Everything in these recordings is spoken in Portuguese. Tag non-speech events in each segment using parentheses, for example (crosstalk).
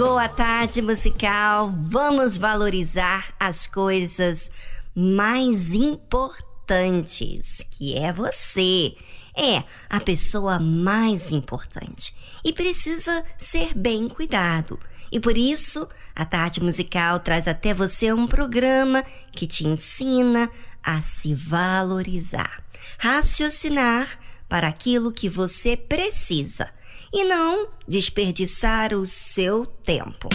Chegou a tarde musical, vamos valorizar as coisas mais importantes, que é você. É a pessoa mais importante e precisa ser bem cuidado. E por isso, a tarde musical traz até você um programa que te ensina a se valorizar, raciocinar para aquilo que você precisa e não desperdiçar o seu tempo.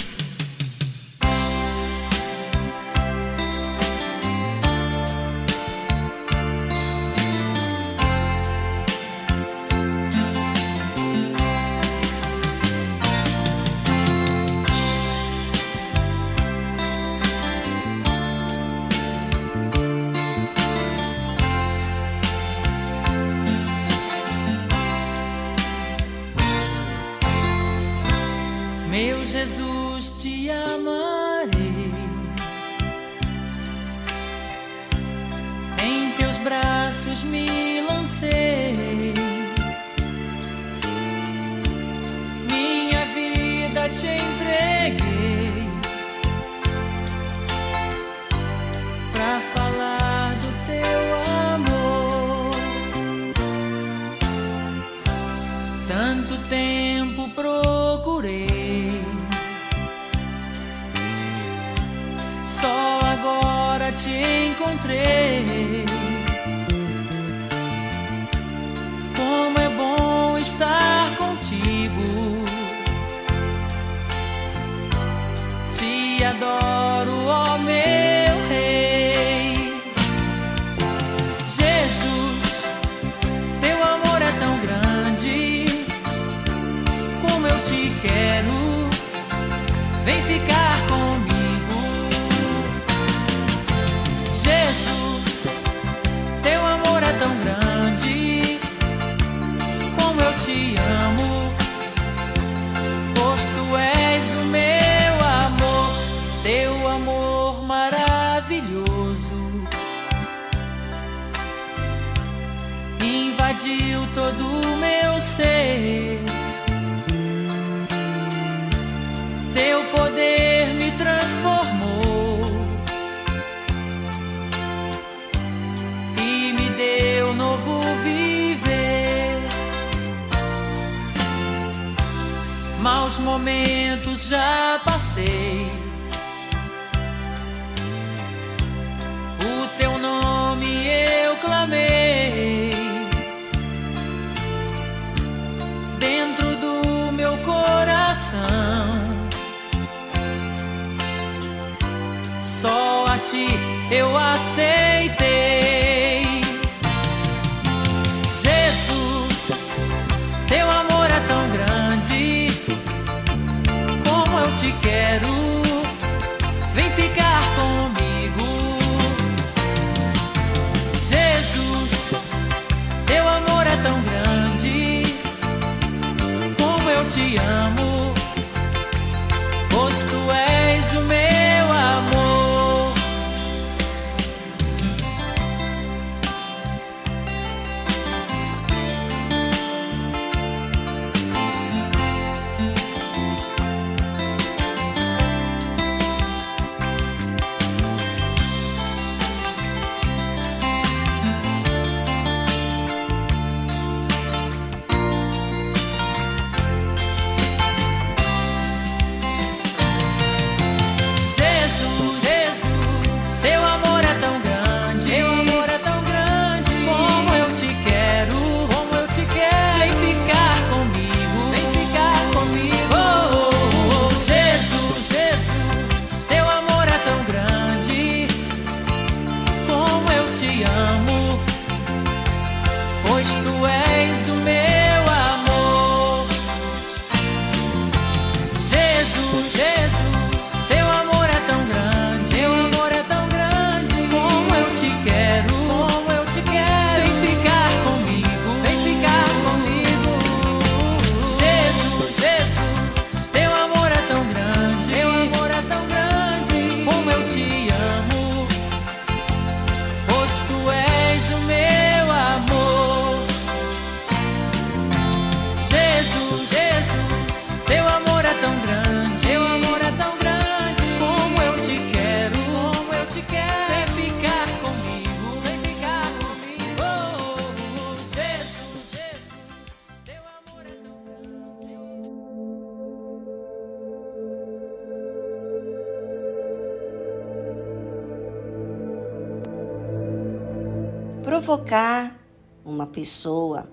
tocar uma pessoa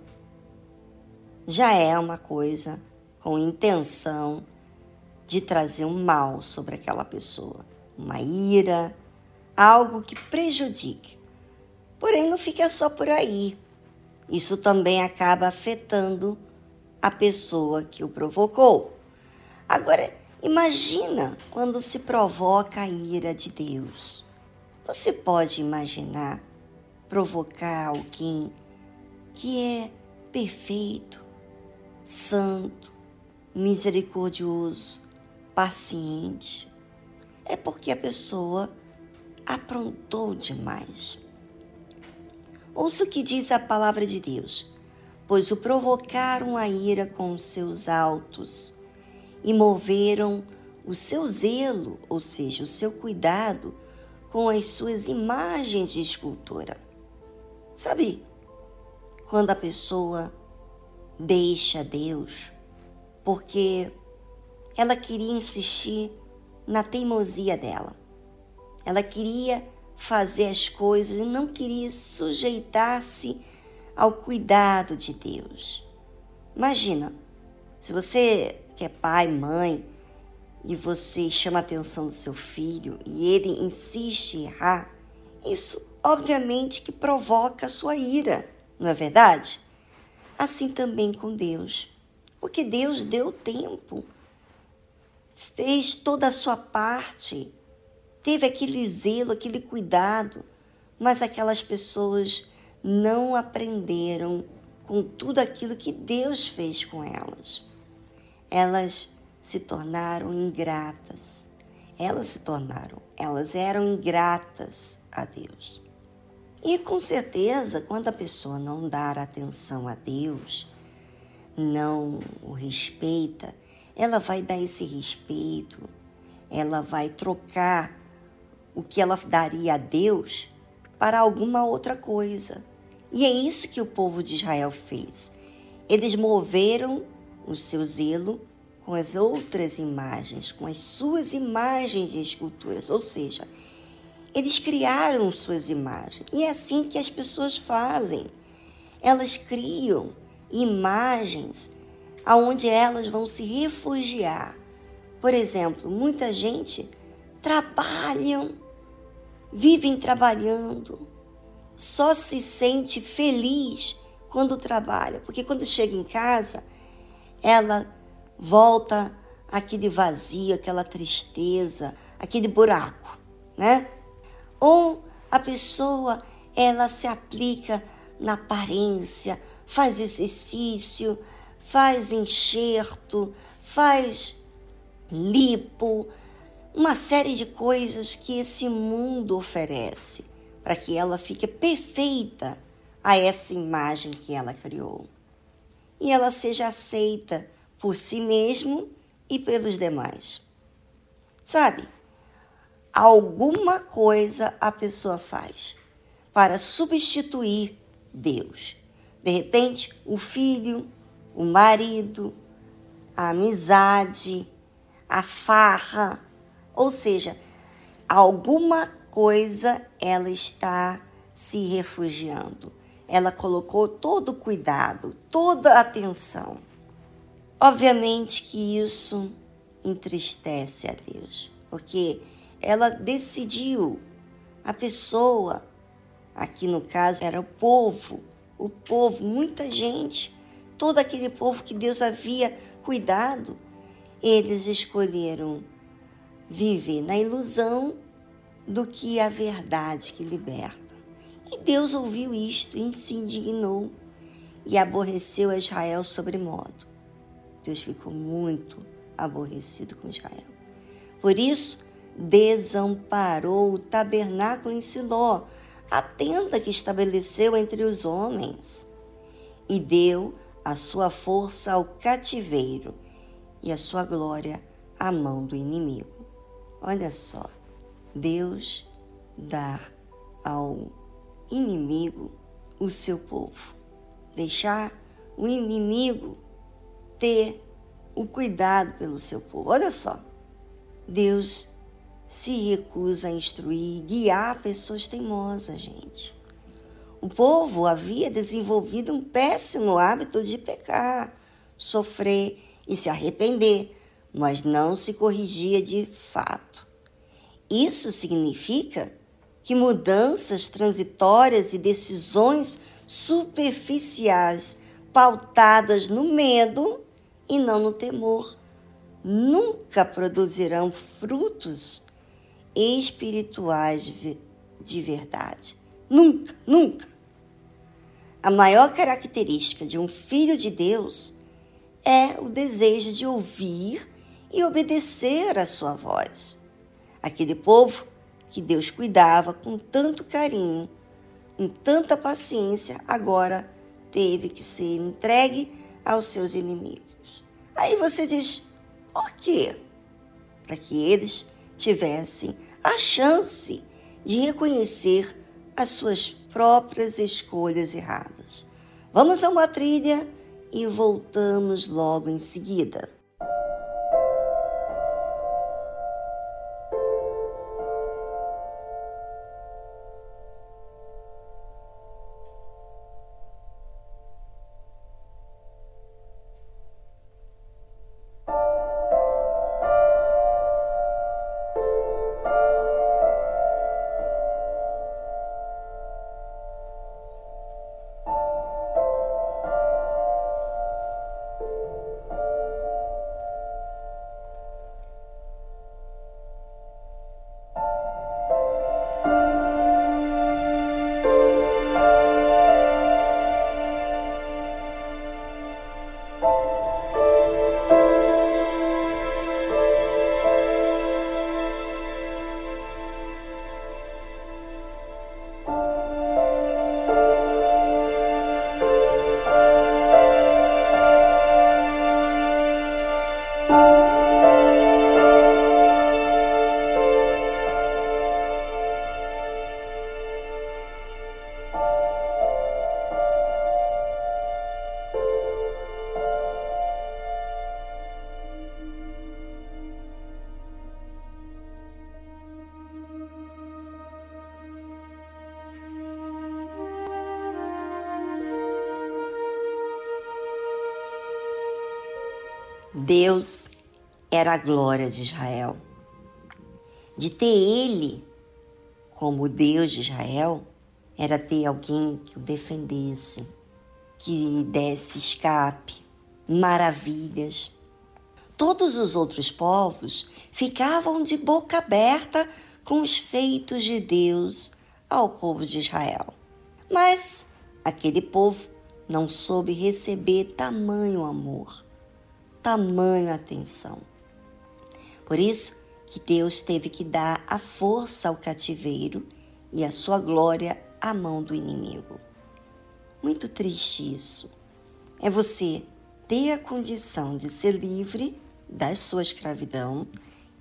já é uma coisa com intenção de trazer um mal sobre aquela pessoa, uma ira, algo que prejudique. Porém, não fica só por aí. Isso também acaba afetando a pessoa que o provocou. Agora, imagina quando se provoca a ira de Deus. Você pode imaginar provocar alguém que é perfeito, santo, misericordioso, paciente, é porque a pessoa aprontou demais. Ouça o que diz a palavra de Deus: pois o provocaram a ira com os seus altos e moveram o seu zelo, ou seja, o seu cuidado, com as suas imagens de escultura Sabe, quando a pessoa deixa Deus porque ela queria insistir na teimosia dela. Ela queria fazer as coisas e não queria sujeitar-se ao cuidado de Deus. Imagina, se você que é pai, mãe, e você chama a atenção do seu filho e ele insiste em errar, isso obviamente que provoca a sua ira, não é verdade? Assim também com Deus. Porque Deus deu tempo, fez toda a sua parte, teve aquele zelo, aquele cuidado, mas aquelas pessoas não aprenderam com tudo aquilo que Deus fez com elas. Elas se tornaram ingratas. Elas se tornaram, elas eram ingratas a Deus. E com certeza, quando a pessoa não dar atenção a Deus, não o respeita, ela vai dar esse respeito, ela vai trocar o que ela daria a Deus para alguma outra coisa. E é isso que o povo de Israel fez. Eles moveram o seu zelo com as outras imagens, com as suas imagens de esculturas, ou seja, eles criaram suas imagens. E é assim que as pessoas fazem. Elas criam imagens aonde elas vão se refugiar. Por exemplo, muita gente trabalham, vivem trabalhando, só se sente feliz quando trabalha, porque quando chega em casa, ela volta aquele vazio, aquela tristeza, aquele buraco, né? Ou a pessoa ela se aplica na aparência, faz exercício, faz enxerto, faz lipo, uma série de coisas que esse mundo oferece para que ela fique perfeita a essa imagem que ela criou. E ela seja aceita por si mesmo e pelos demais. Sabe? Alguma coisa a pessoa faz para substituir Deus. De repente, o filho, o marido, a amizade, a farra, ou seja, alguma coisa ela está se refugiando. Ela colocou todo o cuidado, toda a atenção. Obviamente que isso entristece a Deus, porque ela decidiu. A pessoa, aqui no caso era o povo, o povo, muita gente, todo aquele povo que Deus havia cuidado, eles escolheram viver na ilusão do que a verdade que liberta. E Deus ouviu isto e se indignou e aborreceu a Israel sobremodo. Deus ficou muito aborrecido com Israel. Por isso, desamparou o tabernáculo em Siló, a tenda que estabeleceu entre os homens, e deu a sua força ao cativeiro e a sua glória à mão do inimigo. Olha só, Deus dá ao inimigo o seu povo, deixar o inimigo ter o cuidado pelo seu povo. Olha só, Deus se recusa a instruir guiar pessoas teimosas, gente. O povo havia desenvolvido um péssimo hábito de pecar, sofrer e se arrepender, mas não se corrigia de fato. Isso significa que mudanças transitórias e decisões superficiais pautadas no medo e não no temor nunca produzirão frutos espirituais de verdade. Nunca, nunca. A maior característica de um filho de Deus é o desejo de ouvir e obedecer à sua voz. Aquele povo que Deus cuidava com tanto carinho, com tanta paciência, agora teve que ser entregue aos seus inimigos. Aí você diz: por quê? Para que eles tivessem a chance de reconhecer as suas próprias escolhas erradas. Vamos a uma trilha e voltamos logo em seguida. Deus era a glória de Israel. De ter Ele como Deus de Israel, era ter alguém que o defendesse, que desse escape, maravilhas. Todos os outros povos ficavam de boca aberta com os feitos de Deus ao povo de Israel. Mas aquele povo não soube receber tamanho amor, tamanho atenção. Por isso que Deus teve que dar a força ao cativeiro e a sua glória à mão do inimigo. Muito triste isso. É você ter a condição de ser livre da sua escravidão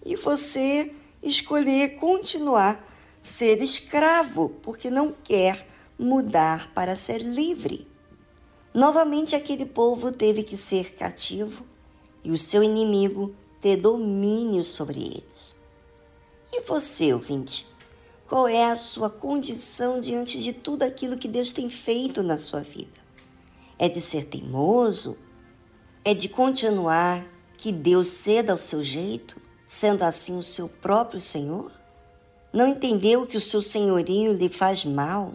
e você escolher continuar ser escravo porque não quer mudar para ser livre. Novamente aquele povo teve que ser cativo e o seu inimigo ter domínio sobre eles. E você, ouvinte? Qual é a sua condição diante de tudo aquilo que Deus tem feito na sua vida? É de ser teimoso? É de continuar que Deus ceda ao seu jeito, sendo assim o seu próprio Senhor? Não entendeu que o seu senhorio lhe faz mal?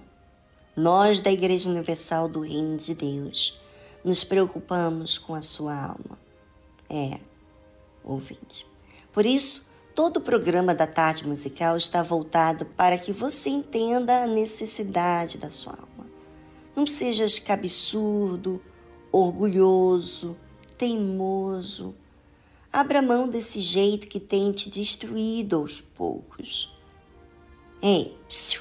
Nós, da Igreja Universal do Reino de Deus, nos preocupamos com a sua alma. É, ouvinte. Por isso, todo o programa da tarde musical está voltado para que você entenda a necessidade da sua alma. Não sejas cabeçudo, orgulhoso, teimoso. Abra mão desse jeito que tem te destruído aos poucos. Ei, psiu,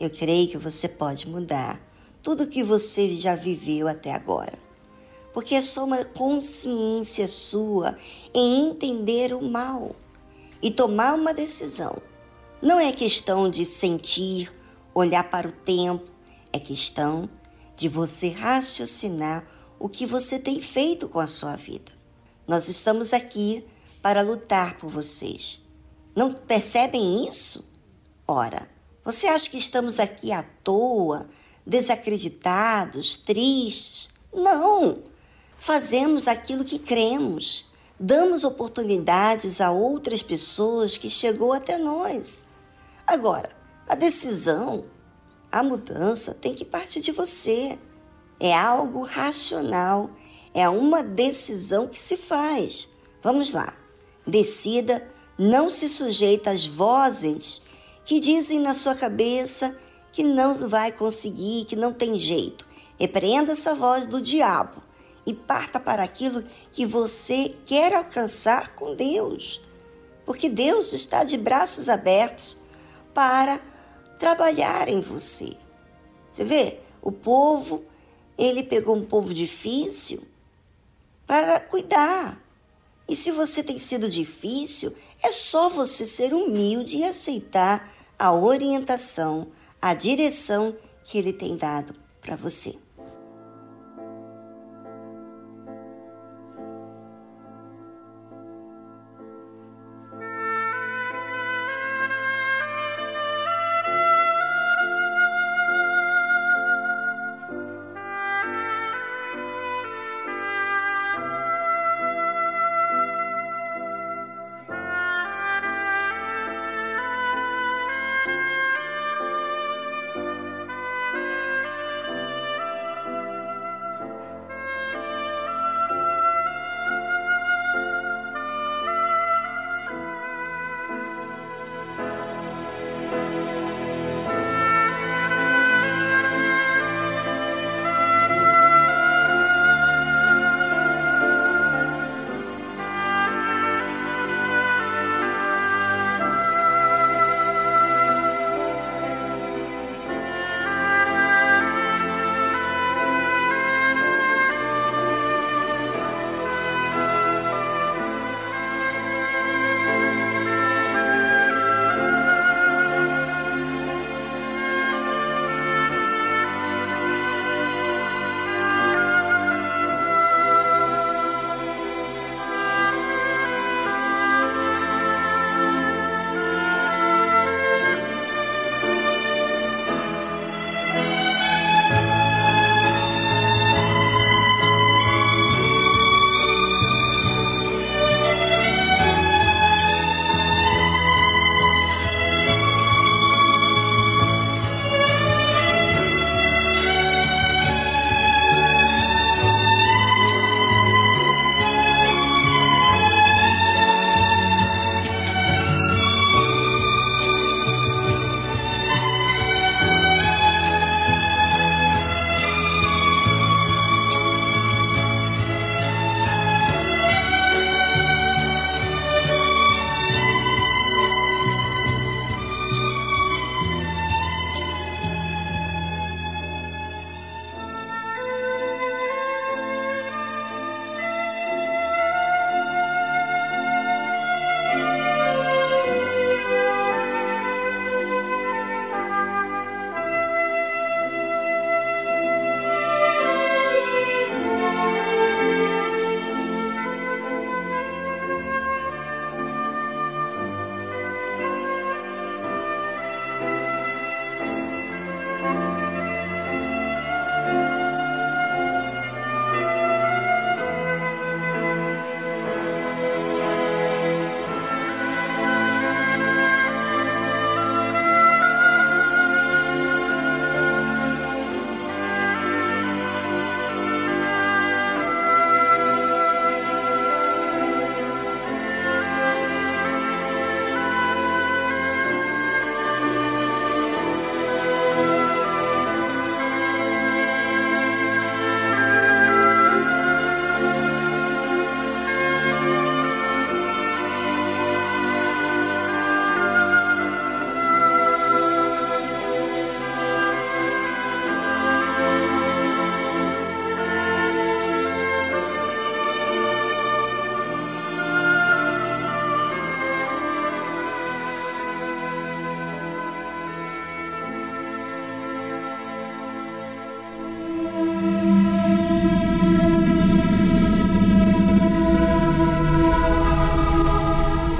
eu creio que você pode mudar tudo o que você já viveu até agora. Porque é só uma consciência sua em entender o mal e tomar uma decisão. Não é questão de sentir, olhar para o tempo, é questão de você raciocinar o que você tem feito com a sua vida. Nós estamos aqui para lutar por vocês. Não percebem isso? Ora, você acha que estamos aqui à toa, desacreditados, tristes? Não! Fazemos aquilo que cremos. Damos oportunidades a outras pessoas que chegou até nós. Agora, a decisão, a mudança tem que partir de você. É algo racional, é uma decisão que se faz. Vamos lá. Decida, não se sujeita às vozes que dizem na sua cabeça que não vai conseguir, que não tem jeito. Repreenda essa voz do diabo e parta para aquilo que você quer alcançar com Deus. Porque Deus está de braços abertos para trabalhar em você. Você vê, o povo, ele pegou um povo difícil para cuidar. E se você tem sido difícil, é só você ser humilde e aceitar a orientação, a direção que ele tem dado para você.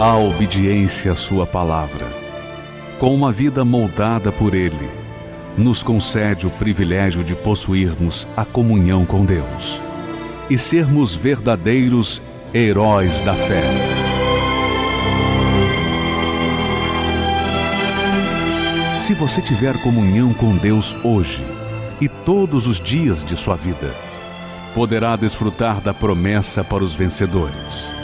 a obediência à Sua palavra. Com uma vida moldada por Ele, nos concede o privilégio de possuirmos a comunhão com Deus e sermos verdadeiros heróis da fé. Se você tiver comunhão com Deus hoje e todos os dias de sua vida, poderá desfrutar da promessa para os vencedores.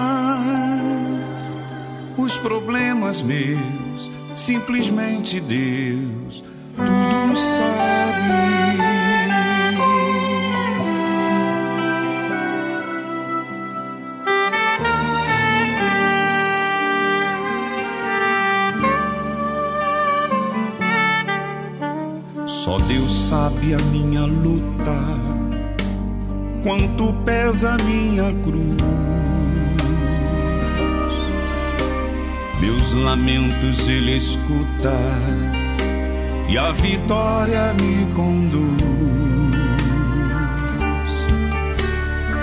Problemas meus, simplesmente Deus tudo sabe. Só Deus sabe a minha luta quanto pesa minha cruz. Meus lamentos ele escuta e a vitória me conduz.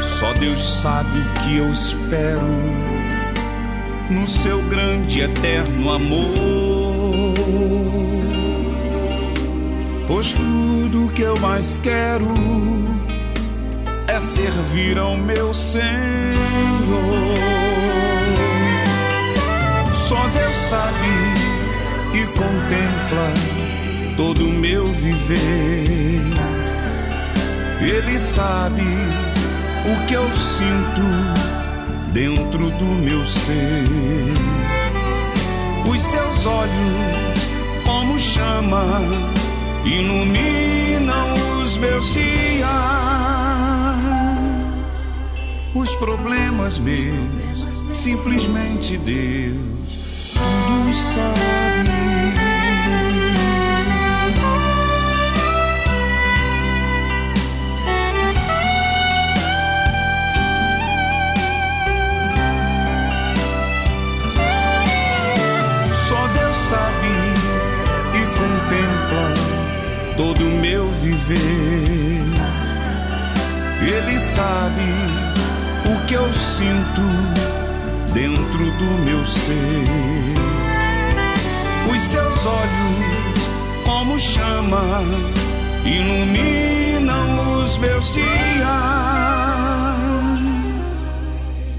Só Deus sabe o que eu espero no seu grande eterno amor. Pois tudo que eu mais quero é servir ao meu Senhor. Sabe e contempla todo o meu viver. Ele sabe o que eu sinto dentro do meu ser. Os seus olhos, como chama, iluminam os meus dias os problemas meus, simplesmente Deus todo o meu viver. Ele sabe o que eu sinto dentro do meu ser. Os seus olhos, como chama, iluminam os meus dias.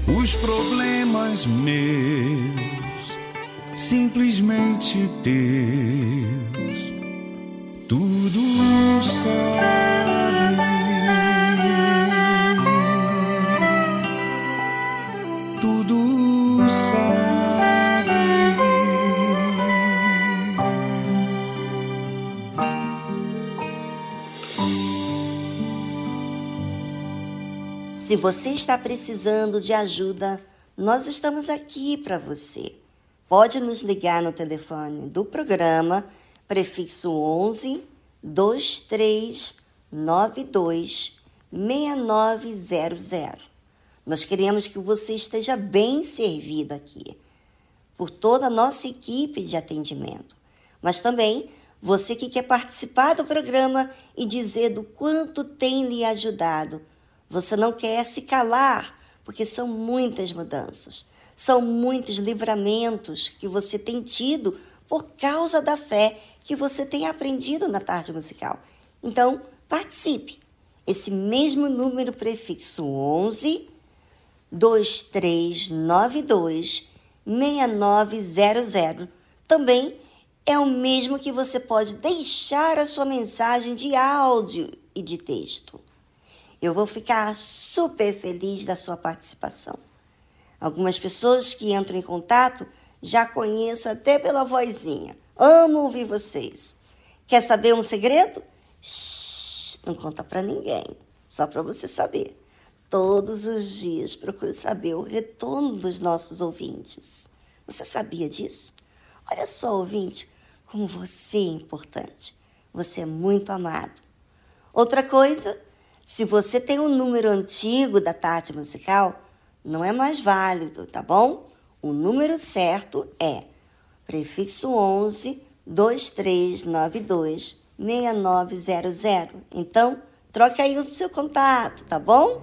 Os problemas meus, simplesmente Deus tudo sabe, Se você está precisando de ajuda, nós estamos aqui para você. Pode nos ligar no telefone do programa, prefixo 11 2392 6900. Nós queremos que você esteja bem servido aqui por toda a nossa equipe de atendimento, mas também você que quer participar do programa e dizer do quanto tem lhe ajudado. Você não quer se calar, porque são muitas mudanças, são muitos livramentos que você tem tido por causa da fé que você tem aprendido na tarde musical. Então, participe. Esse mesmo número prefixo 11 2392 6900 também é o mesmo que você pode deixar a sua mensagem de áudio e de texto. Eu vou ficar super feliz da sua participação. Algumas pessoas que entram em contato já conheço até pela vozinha. Amo ouvir vocês. Quer saber um segredo? Shhh, não conta para ninguém, só para você saber. Todos os dias procuro saber o retorno dos nossos ouvintes. Você sabia disso? Olha só, ouvinte, como você é importante. Você é muito amado. Outra coisa, se você tem um número antigo da Tati Musical, não é mais válido, tá bom? O número certo é prefixo 11 2392 6900. Então, troque aí o seu contato, tá bom?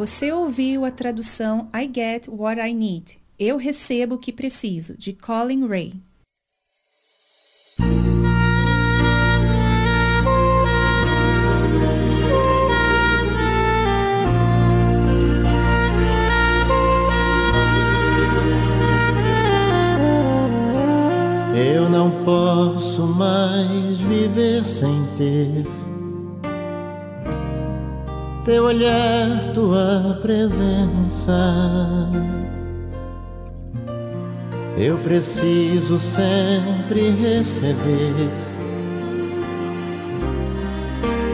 Você ouviu a tradução I Get What I Need. Eu recebo o que preciso, de Colin Ray. Eu não posso mais viver sem ter teu olhar, tua presença. Eu preciso sempre receber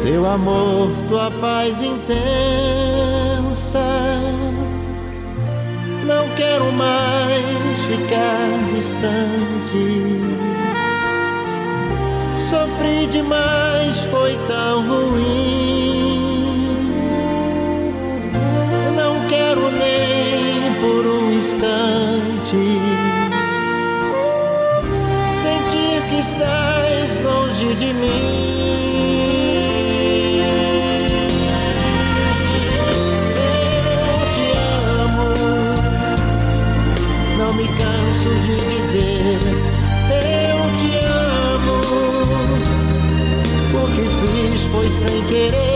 teu amor, tua paz intensa. Não quero mais ficar distante. Sofri demais, foi tão ruim. Quero nem por um instante sentir que estás longe de mim. Eu te amo, não me canso de dizer. Eu te amo, o que fiz foi sem querer.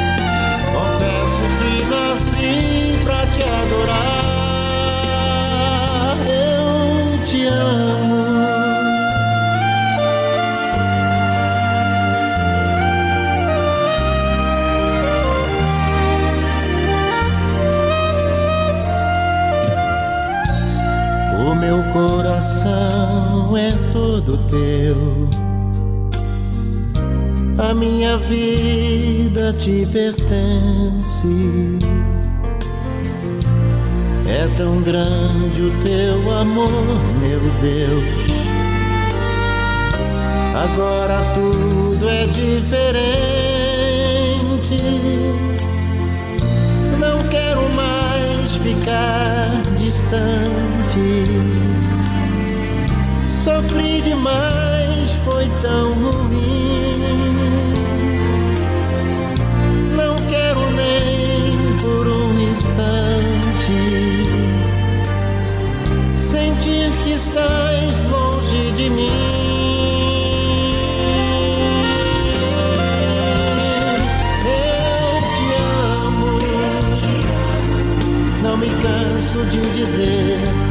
Confesso que nasci pra te adorar. Eu te amo. O meu coração é todo teu. A minha vida te pertence. É tão grande o teu amor, meu Deus. Agora tudo é diferente. Não quero mais ficar distante. Sofri demais, foi tão ruim. Instante sentir que estás longe de mim. me canso de dizer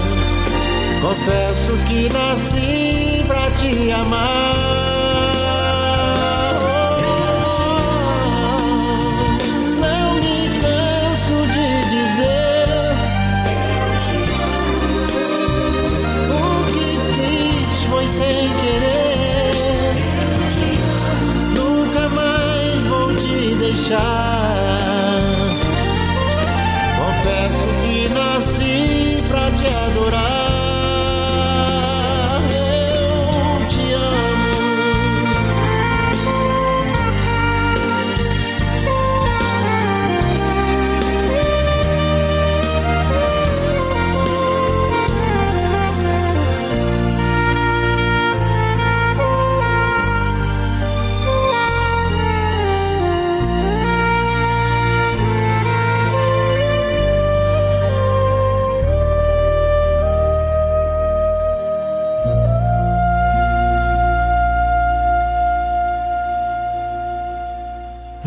Confesso que nasci pra te amar.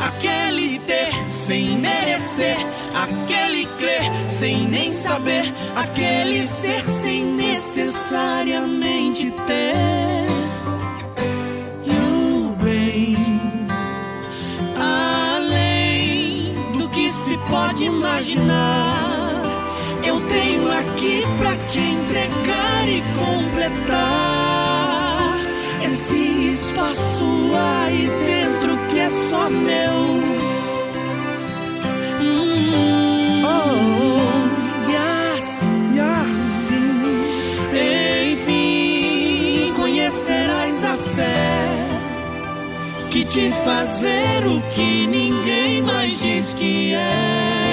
Aquele ter sem merecer, aquele crer sem nem saber, aquele ser sem necessariamente ter. E o bem além do que se Pode imaginar, eu tenho aqui para te entregar e completar esse espaço aí dentro que é só meu. Hum, oh, e assim, e assim, enfim, conhecerás a fé que te faz ver o que ninguém mais diz que é.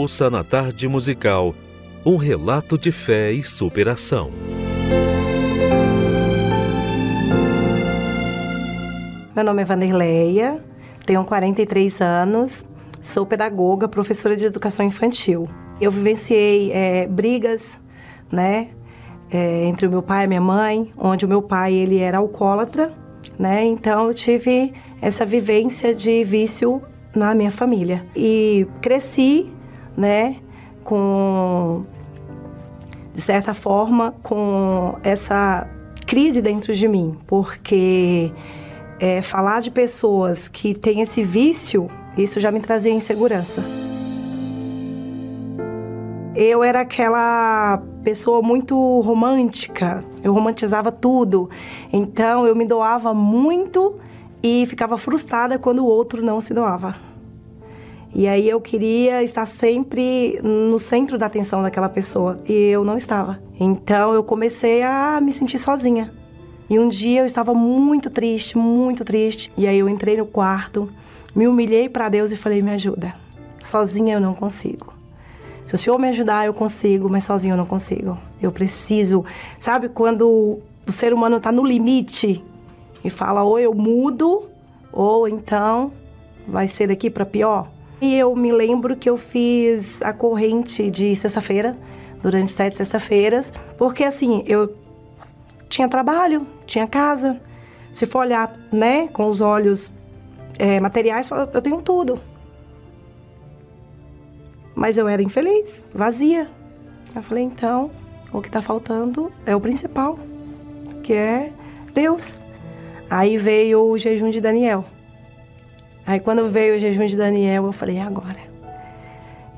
ouça na tarde musical um relato de fé e superação. Meu nome é Vanderleia, tenho 43 anos, sou pedagoga, professora de educação infantil. Eu vivenciei é, brigas, né, é, entre o meu pai e minha mãe, onde o meu pai ele era alcoólatra, né, então eu tive essa vivência de vício na minha família. E cresci né? Com de certa forma com essa crise dentro de mim, porque é, falar de pessoas que têm esse vício, isso já me trazia insegurança. Eu era aquela pessoa muito romântica, eu romantizava tudo, então eu me doava muito e ficava frustrada quando o outro não se doava. E aí eu queria estar sempre no centro da atenção daquela pessoa e eu não estava. Então eu comecei a me sentir sozinha. E um dia eu estava muito triste, muito triste. E aí eu entrei no quarto, me humilhei para Deus e falei: "Me ajuda. Sozinha eu não consigo. Se o Senhor me ajudar, eu consigo, mas sozinho eu não consigo. Eu preciso. Sabe quando o ser humano está no limite e fala ou eu mudo ou então vai ser daqui para pior? E eu me lembro que eu fiz a corrente de sexta-feira, durante sete sexta-feiras, porque assim, eu tinha trabalho, tinha casa. Se for olhar, né, com os olhos é, materiais, eu tenho tudo. Mas eu era infeliz, vazia. Eu falei, então, o que está faltando é o principal, que é Deus. Aí veio o jejum de Daniel. Aí quando veio o jejum de Daniel, eu falei, agora.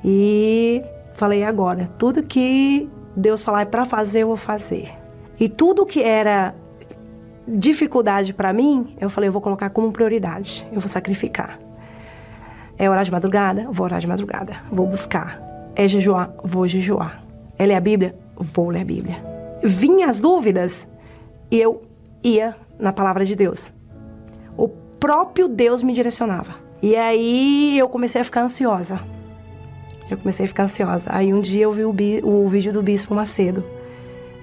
E falei, agora. Tudo que Deus falar é para fazer, eu vou fazer. E tudo que era dificuldade para mim, eu falei, eu vou colocar como prioridade. Eu vou sacrificar. É orar de madrugada? Vou orar de madrugada. Vou buscar. É jejuar? Vou jejuar. É ler a Bíblia? Vou ler a Bíblia. Vinha as dúvidas e eu ia na palavra de Deus. O próprio Deus me direcionava. E aí eu comecei a ficar ansiosa. Eu comecei a ficar ansiosa. Aí um dia eu vi o, o vídeo do Bispo Macedo.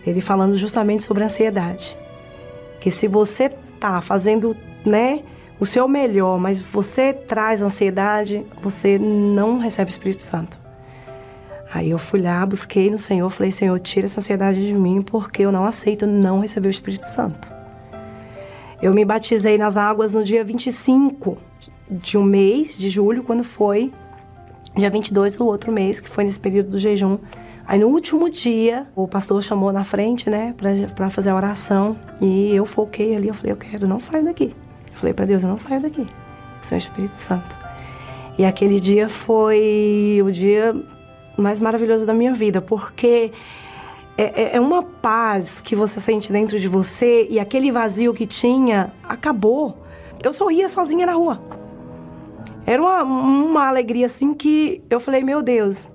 Ele falando justamente sobre ansiedade. Que se você tá fazendo, né, o seu melhor, mas você traz ansiedade, você não recebe o Espírito Santo. Aí eu fui lá, busquei no Senhor, falei: Senhor, tira essa ansiedade de mim, porque eu não aceito não receber o Espírito Santo. Eu me batizei nas águas no dia 25 de um mês de julho, quando foi dia 22 do outro mês, que foi nesse período do jejum. Aí no último dia, o pastor chamou na frente, né, para fazer a oração, e eu foquei ali, eu falei: Eu quero, não saio daqui. Falei para Deus, eu não saio daqui. Seu Espírito Santo. E aquele dia foi o dia mais maravilhoso da minha vida, porque é, é, uma paz que você sente dentro de você e aquele vazio que tinha acabou. Eu sorria sozinha na rua. Era uma, uma alegria assim que eu falei, meu Deus,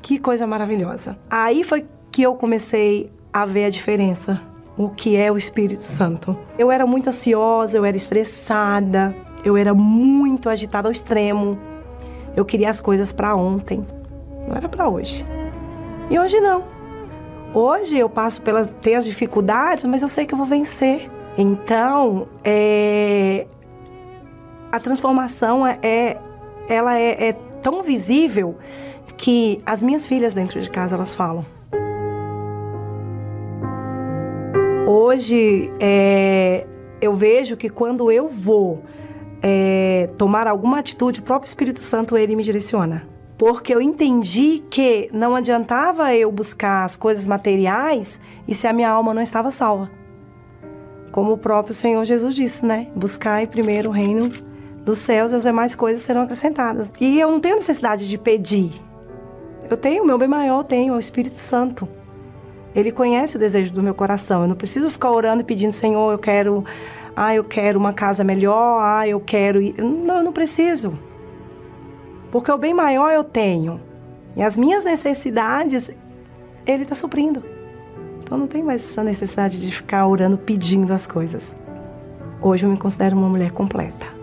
que coisa maravilhosa. Aí foi que eu comecei a ver a diferença o que é o Espírito Santo. Eu era muito ansiosa, eu era estressada, eu era muito agitada ao extremo. Eu queria as coisas para ontem, não era para hoje. E hoje não. Hoje eu passo pelas ter as dificuldades, mas eu sei que eu vou vencer. Então, é, a transformação é, é ela é, é tão visível que as minhas filhas dentro de casa elas falam: Hoje, é, eu vejo que quando eu vou é, tomar alguma atitude, o próprio Espírito Santo ele me direciona. Porque eu entendi que não adiantava eu buscar as coisas materiais e se a minha alma não estava salva. Como o próprio Senhor Jesus disse, né? Buscai primeiro o reino dos céus, as demais coisas serão acrescentadas. E eu não tenho necessidade de pedir. Eu tenho, o meu bem maior eu tenho, o Espírito Santo. Ele conhece o desejo do meu coração. Eu não preciso ficar orando e pedindo, Senhor, eu quero, ah, eu quero uma casa melhor, ah, eu quero. Não, eu não preciso. Porque o bem maior eu tenho. E as minhas necessidades, Ele está suprindo. Então não tem mais essa necessidade de ficar orando pedindo as coisas. Hoje eu me considero uma mulher completa.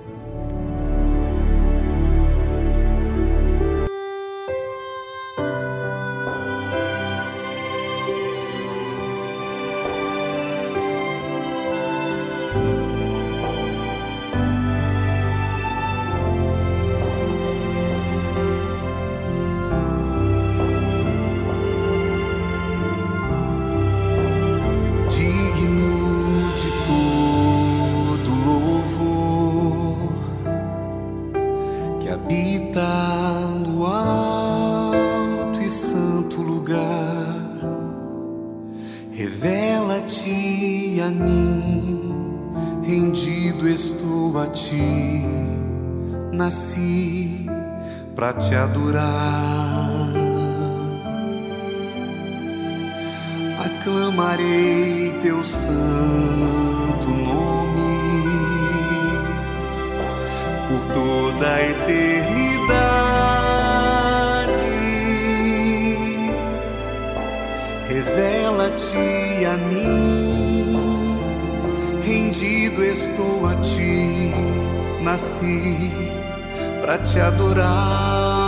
por toda a eternidade. Revela-te a mim, rendido estou a ti, nasci para te adorar.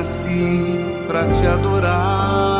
Nasci para te adorar.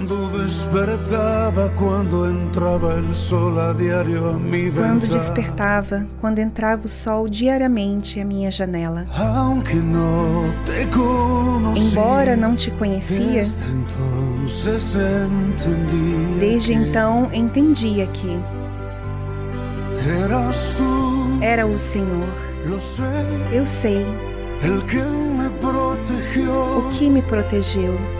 Cuando despertaba, cuando entraba el sol a diario a mi Quando despertava, quando entrava o sol diariamente à minha janela. Aunque no te conocí, Embora não te conhecia, desde então entendia que eras tú, era o Senhor. sé, Eu sei que o que me protegeu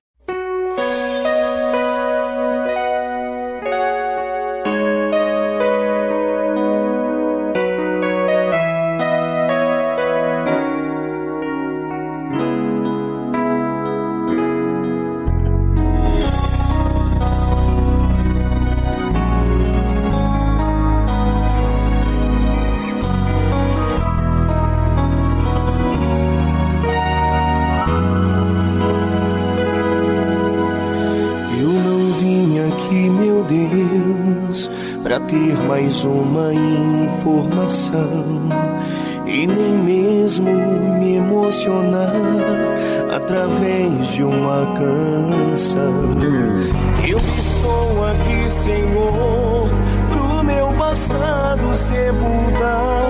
Mais uma informação e nem mesmo me emocionar através de uma canção. Eu estou aqui, Senhor, pro meu passado sepultar.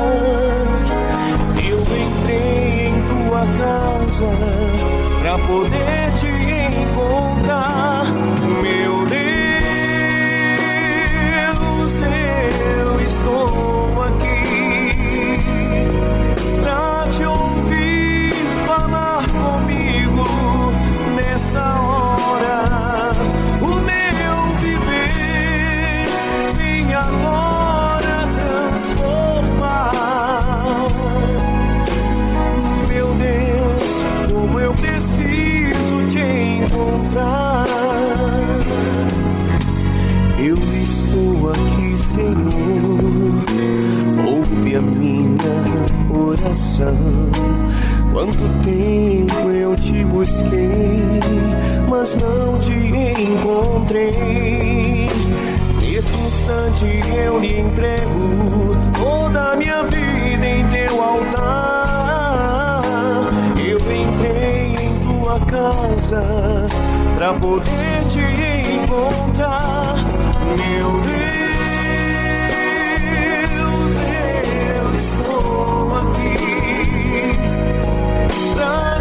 Eu entrei em tua casa pra poder te oração. Quanto tempo eu te busquei, mas não te encontrei. Neste instante eu lhe entrego toda a minha vida em teu altar. Eu entrei em tua casa pra poder te encontrar, meu Deus. Eu estou aqui pra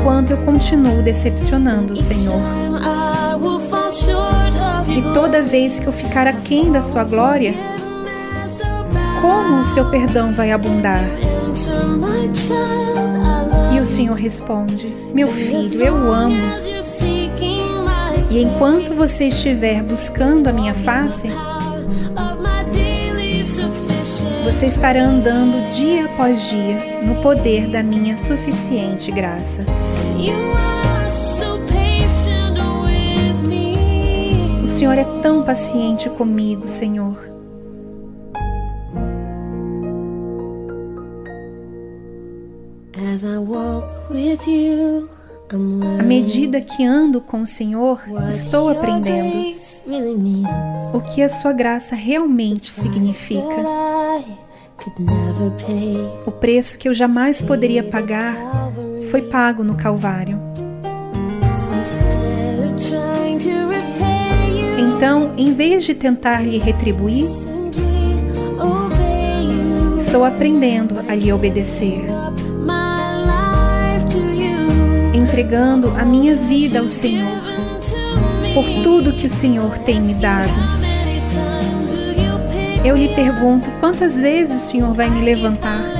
enquanto eu continuo decepcionando o Senhor. E toda vez que eu ficar aquém da sua glória, como o seu perdão vai abundar? E o Senhor responde: Meu filho, eu amo. E enquanto você estiver buscando a minha face, você estará andando dia após dia no poder da minha suficiente graça. O Senhor é tão paciente comigo, Senhor. À medida que ando com o Senhor, estou aprendendo o que a sua graça realmente significa. O preço que eu jamais poderia pagar foi pago no Calvário. Então, em vez de tentar lhe retribuir, estou aprendendo a lhe obedecer, entregando a minha vida ao Senhor por tudo que o Senhor tem me dado. Eu lhe pergunto quantas vezes o Senhor vai me levantar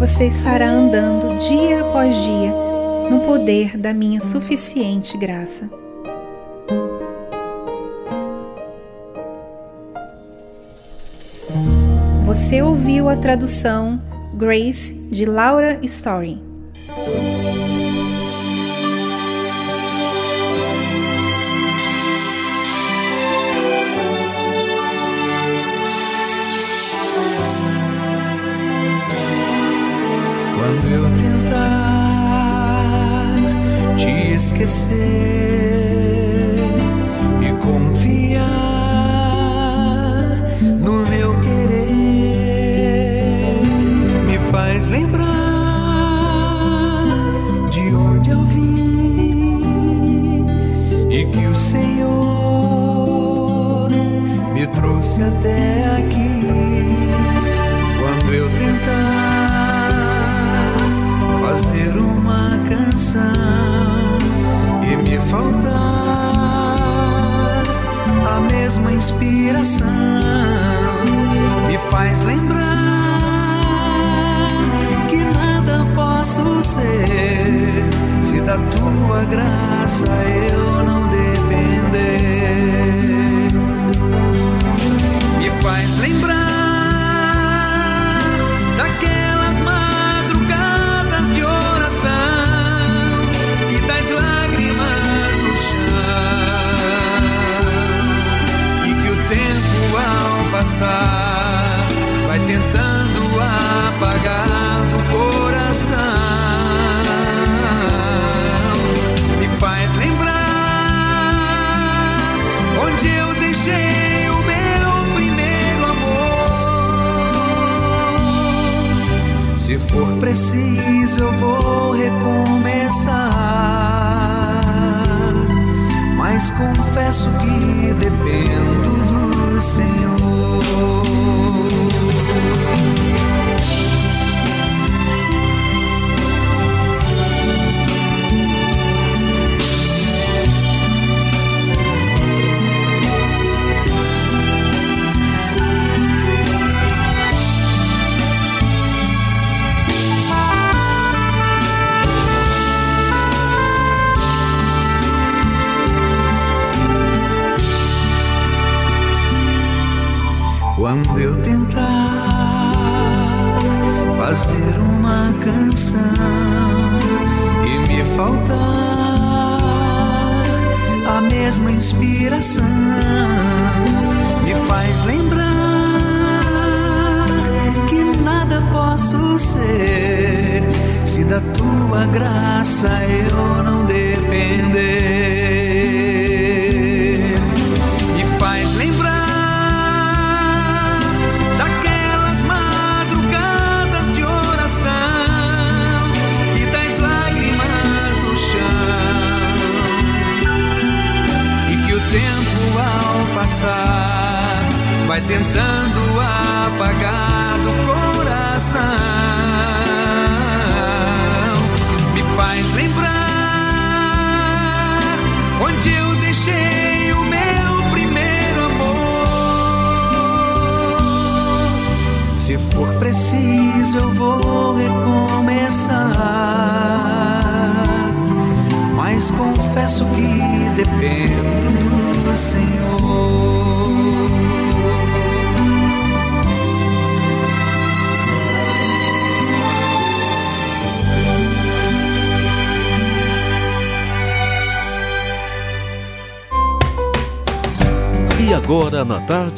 você estará andando dia após dia no poder da minha suficiente graça. Você ouviu a tradução Grace de Laura Story. Esquecer e confiar no meu querer, me faz lembrar de onde eu vim e que o Senhor me trouxe até aqui. Quando eu tentar fazer uma canção faltar a mesma inspiração, me faz lembrar que posso ser se da tua graça eu não depender? Me faz lembrar daquelas passar vai tentando apagar o coração. Me faz lembrar onde eu deixei o meu primeiro amor. Se for preciso, eu vou recomeçar. Mas confesso que dependo do Senhor. Inspiração,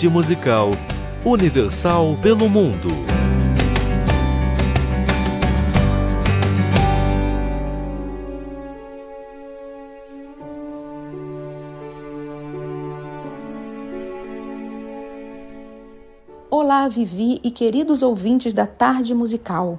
tarde musical Universal pelo Mundo. Olá, Vivi e queridos ouvintes da Tarde Musical.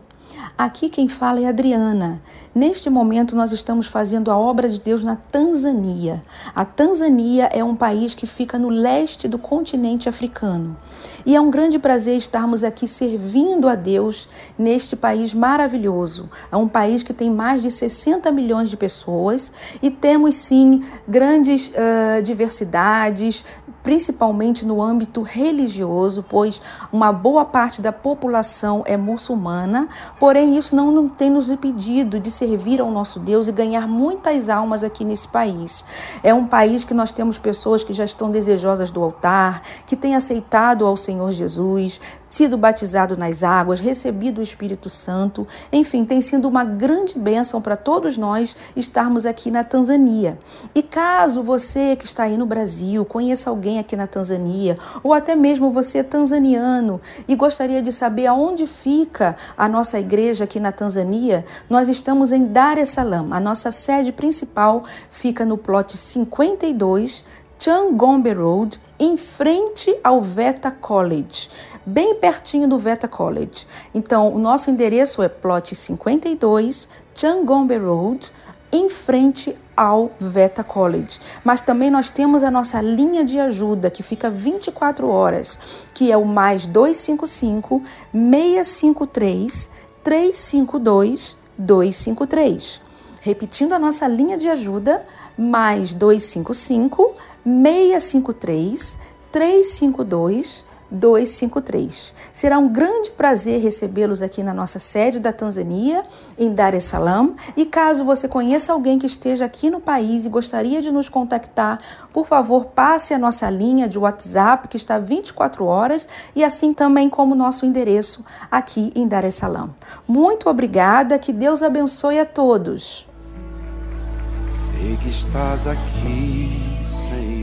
Aqui quem fala é Adriana. Neste momento nós estamos fazendo a obra de Deus na Tanzânia. A Tanzânia é um país que fica no leste do continente africano. E é um grande prazer estarmos aqui servindo a Deus neste país maravilhoso. É um país que tem mais de 60 milhões de pessoas e temos sim grandes uh, diversidades, principalmente no âmbito religioso, pois uma boa parte da população é muçulmana, porém isso não, não tem nos impedido de servir ao nosso Deus e ganhar muitas almas aqui nesse país. É um país que nós temos pessoas que já estão desejosas do altar, que têm aceitado ao Senhor Jesus, sido batizado nas águas, recebido o Espírito Santo, enfim, tem sido uma grande bênção para todos nós estarmos aqui na Tanzânia. E caso você que está aí no Brasil conheça alguém aqui na Tanzânia, ou até mesmo você é tanzaniano e gostaria de saber aonde fica a nossa igreja aqui na Tanzânia, nós estamos em Dar es Salaam. A nossa sede principal fica no plot 52, Changombe Road, em frente ao Veta College, bem pertinho do Veta College. Então, o nosso endereço é plot 52, Changombe Road, em frente ao Veta College. Mas também nós temos a nossa linha de ajuda que fica 24 horas, que é o mais 255 653 352 253. Repetindo a nossa linha de ajuda, mais 255 653 352 253. Será um grande prazer recebê-los aqui na nossa sede da Tanzânia, em Dar es Salaam. E caso você conheça alguém que esteja aqui no país e gostaria de nos contactar, por favor, passe a nossa linha de WhatsApp, que está 24 horas, e assim também como nosso endereço aqui em Dar es Salaam. Muito obrigada, que Deus abençoe a todos. Sei que estás aqui, Senhor.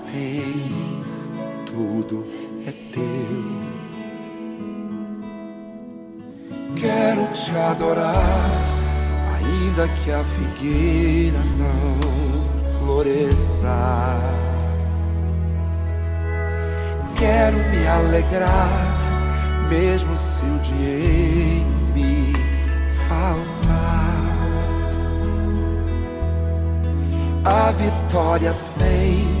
tudo é teu. Quero te adorar, ainda que a figueira não floresça. Quero me alegrar, mesmo se o dinheiro me faltar. A vitória vem,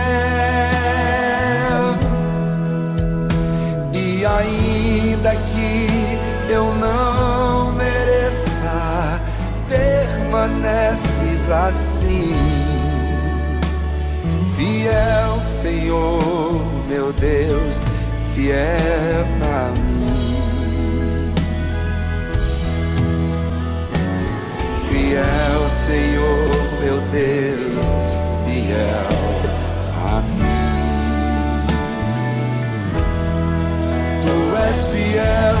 Permaneces assim. Fiel, Senhor, meu Deus, fiel a mim. Fiel, Senhor, meu Deus, fiel a mim. Tu és fiel,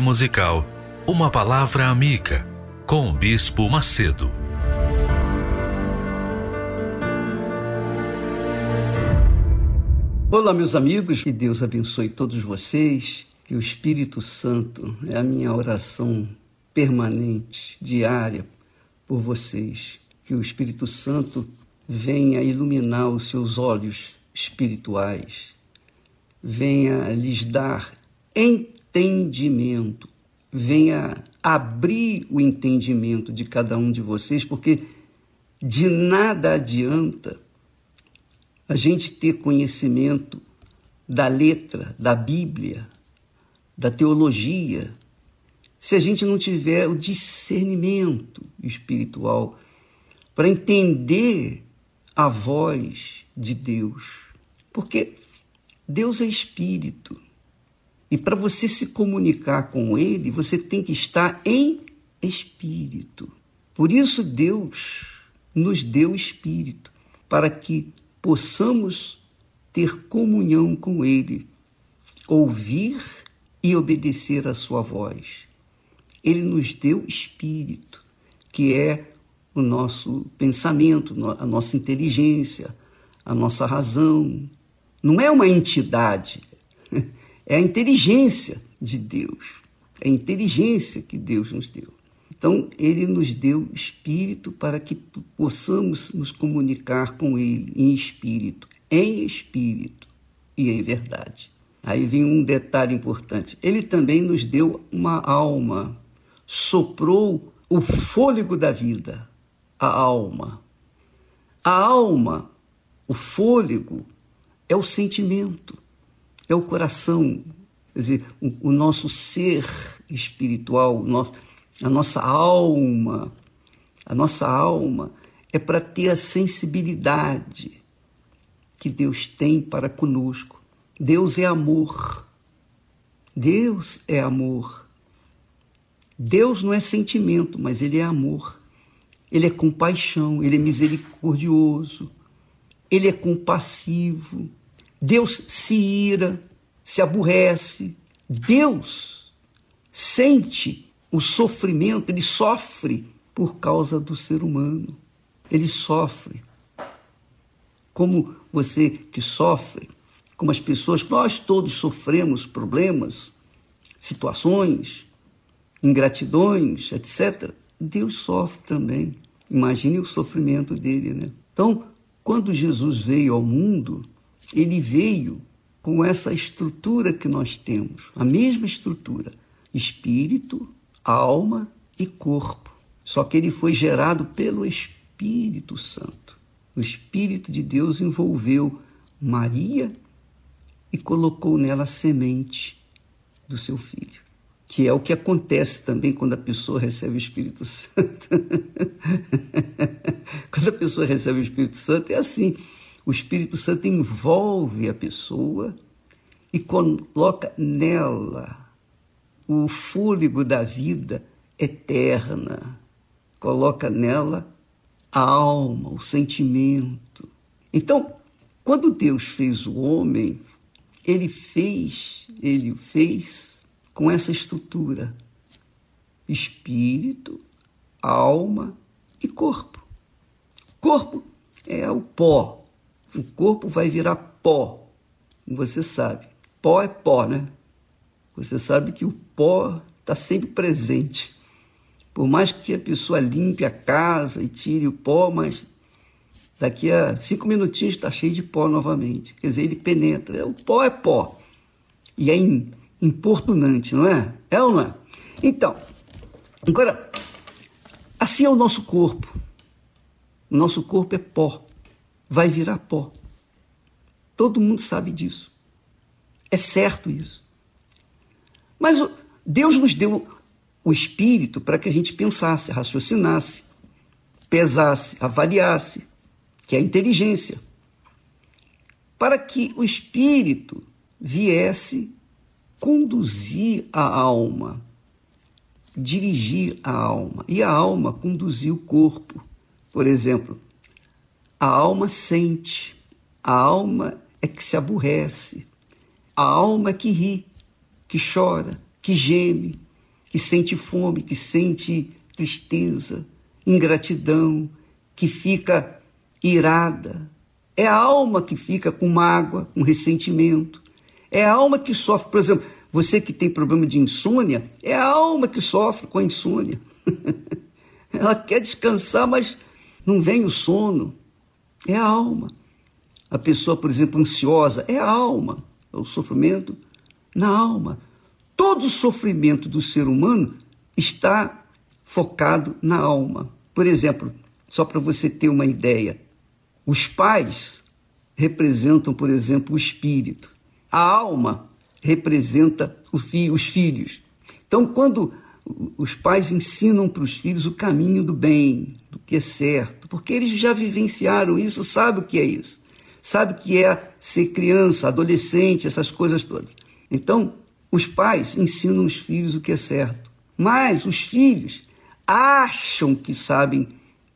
Musical, uma palavra amiga com o Bispo Macedo. Olá, meus amigos, que Deus abençoe todos vocês, que o Espírito Santo é a minha oração permanente, diária, por vocês. Que o Espírito Santo venha iluminar os seus olhos espirituais, venha lhes dar entendimento. Venha abrir o entendimento de cada um de vocês, porque de nada adianta a gente ter conhecimento da letra, da Bíblia, da teologia, se a gente não tiver o discernimento espiritual para entender a voz de Deus. Porque Deus é espírito. E para você se comunicar com Ele, você tem que estar em espírito. Por isso, Deus nos deu espírito, para que possamos ter comunhão com Ele, ouvir e obedecer a Sua voz. Ele nos deu espírito, que é o nosso pensamento, a nossa inteligência, a nossa razão. Não é uma entidade, (laughs) é a inteligência de Deus. É a inteligência que Deus nos deu. Então, ele nos deu espírito para que possamos nos comunicar com ele em espírito, em espírito e em verdade. Aí vem um detalhe importante. Ele também nos deu uma alma, soprou o fôlego da vida, a alma. A alma, o fôlego, é o sentimento, é o coração, quer dizer, o, o nosso ser espiritual, nosso, a nossa alma. A nossa alma é para ter a sensibilidade que Deus tem para conosco. Deus é amor. Deus é amor. Deus não é sentimento, mas Ele é amor. Ele é compaixão, Ele é misericordioso, Ele é compassivo. Deus se ira, se aborrece. Deus sente o sofrimento, Ele sofre por causa do ser humano. Ele sofre. Como você que sofre, como as pessoas, nós todos sofremos problemas, situações, ingratidões, etc. Deus sofre também. Imagine o sofrimento dele, né? Então, quando Jesus veio ao mundo, ele veio com essa estrutura que nós temos, a mesma estrutura: espírito, alma e corpo. Só que ele foi gerado pelo Espírito Santo. O Espírito de Deus envolveu Maria e colocou nela a semente do seu filho, que é o que acontece também quando a pessoa recebe o Espírito Santo. (laughs) quando a pessoa recebe o Espírito Santo, é assim: o Espírito Santo envolve a pessoa e coloca nela o fôlego da vida eterna, coloca nela a alma, o sentimento. Então, quando Deus fez o homem, ele fez, ele o fez com essa estrutura: espírito, alma e corpo. Corpo é o pó. O corpo vai virar pó. Você sabe. Pó é pó, né? Você sabe que o pó está sempre presente. Por mais que a pessoa limpe a casa e tire o pó, mas daqui a cinco minutinhos está cheio de pó novamente. Quer dizer, ele penetra. O pó é pó. E é importunante, não é? É ou não é? Então, agora, assim é o nosso corpo. O nosso corpo é pó. Vai virar pó. Todo mundo sabe disso. É certo isso. Mas Deus nos deu o espírito para que a gente pensasse, raciocinasse, pesasse, avaliasse, que é a inteligência. Para que o espírito viesse conduzir a alma, dirigir a alma, e a alma conduzir o corpo. Por exemplo, a alma sente, a alma é que se aborrece, a alma é que ri, que chora, que geme, que sente fome, que sente tristeza, ingratidão, que fica irada. É a alma que fica com mágoa, com ressentimento. É a alma que sofre, por exemplo, você que tem problema de insônia, é a alma que sofre com a insônia. (laughs) Ela quer descansar, mas não vem o sono. É a alma. A pessoa, por exemplo, ansiosa, é a alma. É o sofrimento na alma. Todo sofrimento do ser humano está focado na alma. Por exemplo, só para você ter uma ideia, os pais representam, por exemplo, o espírito. A alma representa os filhos. Então, quando os pais ensinam para os filhos o caminho do bem, do que é certo, porque eles já vivenciaram isso, sabem o que é isso, sabe o que é ser criança, adolescente, essas coisas todas. Então, os pais ensinam os filhos o que é certo, mas os filhos acham que sabem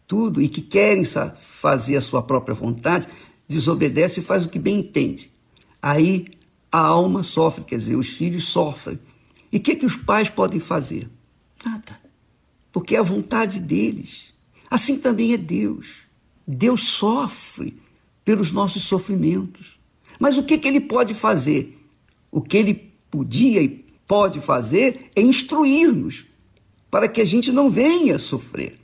tudo e que querem fazer a sua própria vontade, desobedece e faz o que bem entende. Aí a alma sofre, quer dizer, os filhos sofrem. E o que, que os pais podem fazer? Nada. Porque é a vontade deles. Assim também é Deus. Deus sofre pelos nossos sofrimentos. Mas o que, que ele pode fazer? O que ele podia e pode fazer é instruir-nos para que a gente não venha sofrer.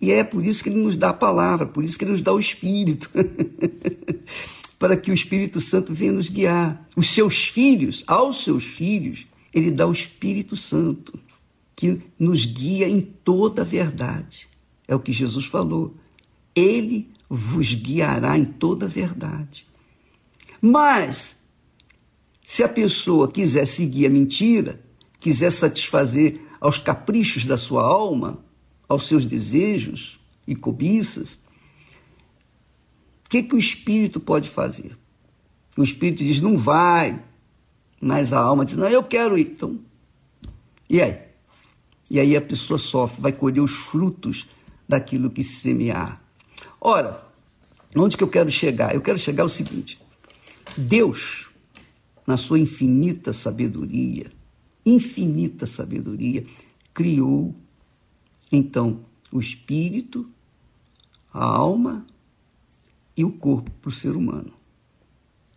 E é por isso que ele nos dá a palavra, por isso que ele nos dá o Espírito. (laughs) para que o Espírito Santo venha nos guiar. Os seus filhos, aos seus filhos, ele dá o Espírito Santo, que nos guia em toda a verdade. É o que Jesus falou. Ele vos guiará em toda a verdade. Mas, se a pessoa quiser seguir a mentira, quiser satisfazer aos caprichos da sua alma, aos seus desejos e cobiças, o que, que o espírito pode fazer? O espírito diz, não vai, mas a alma diz, não, eu quero ir. Então, e aí? E aí a pessoa sofre, vai colher os frutos daquilo que se semear. Ora, onde que eu quero chegar? Eu quero chegar ao seguinte: Deus, na sua infinita sabedoria, infinita sabedoria, criou então o espírito, a alma e o corpo para o ser humano.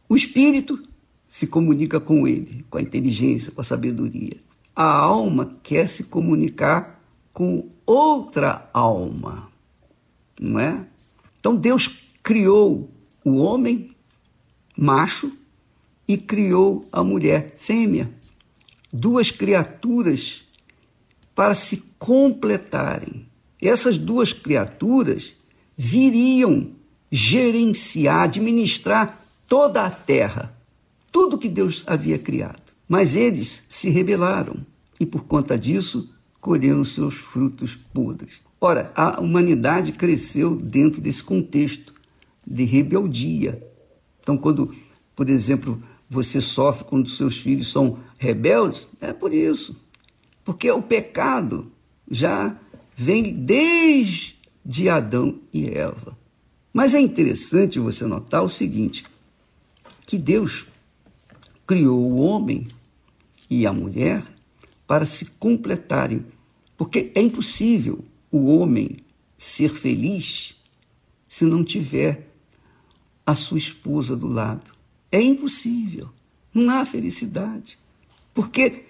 O espírito se comunica com ele, com a inteligência, com a sabedoria. A alma quer se comunicar com outra alma, não é? Então Deus criou o homem macho e criou a mulher fêmea, duas criaturas para se completarem. Essas duas criaturas viriam gerenciar, administrar toda a terra, tudo que Deus havia criado. Mas eles se rebelaram e, por conta disso, colheram seus frutos podres. Ora, a humanidade cresceu dentro desse contexto de rebeldia. Então, quando, por exemplo, você sofre quando seus filhos são rebeldes, é por isso. Porque o pecado já vem desde Adão e Eva. Mas é interessante você notar o seguinte: que Deus criou o homem e a mulher para se completarem. Porque é impossível o homem ser feliz se não tiver a sua esposa do lado. É impossível. Não há felicidade. Porque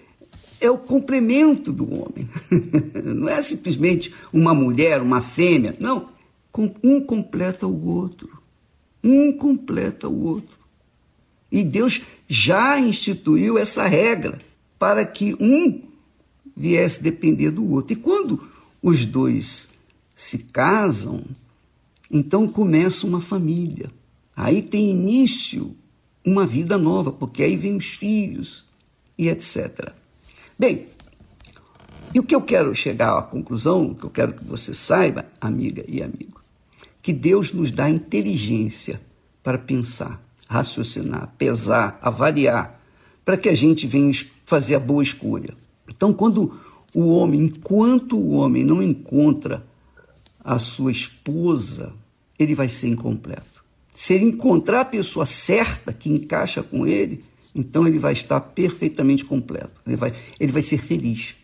é o complemento do homem. (laughs) Não é simplesmente uma mulher, uma fêmea. Não. Um completa o outro. Um completa o outro. E Deus já instituiu essa regra para que um viesse depender do outro. E quando os dois se casam, então começa uma família. Aí tem início uma vida nova, porque aí vem os filhos e etc. Bem, e o que eu quero chegar à conclusão, o que eu quero que você saiba, amiga e amigo, que Deus nos dá inteligência para pensar, raciocinar, pesar, avaliar, para que a gente venha fazer a boa escolha. Então, quando o homem, enquanto o homem não encontra a sua esposa, ele vai ser incompleto. Se ele encontrar a pessoa certa que encaixa com ele, então ele vai estar perfeitamente completo. Ele vai, ele vai ser feliz.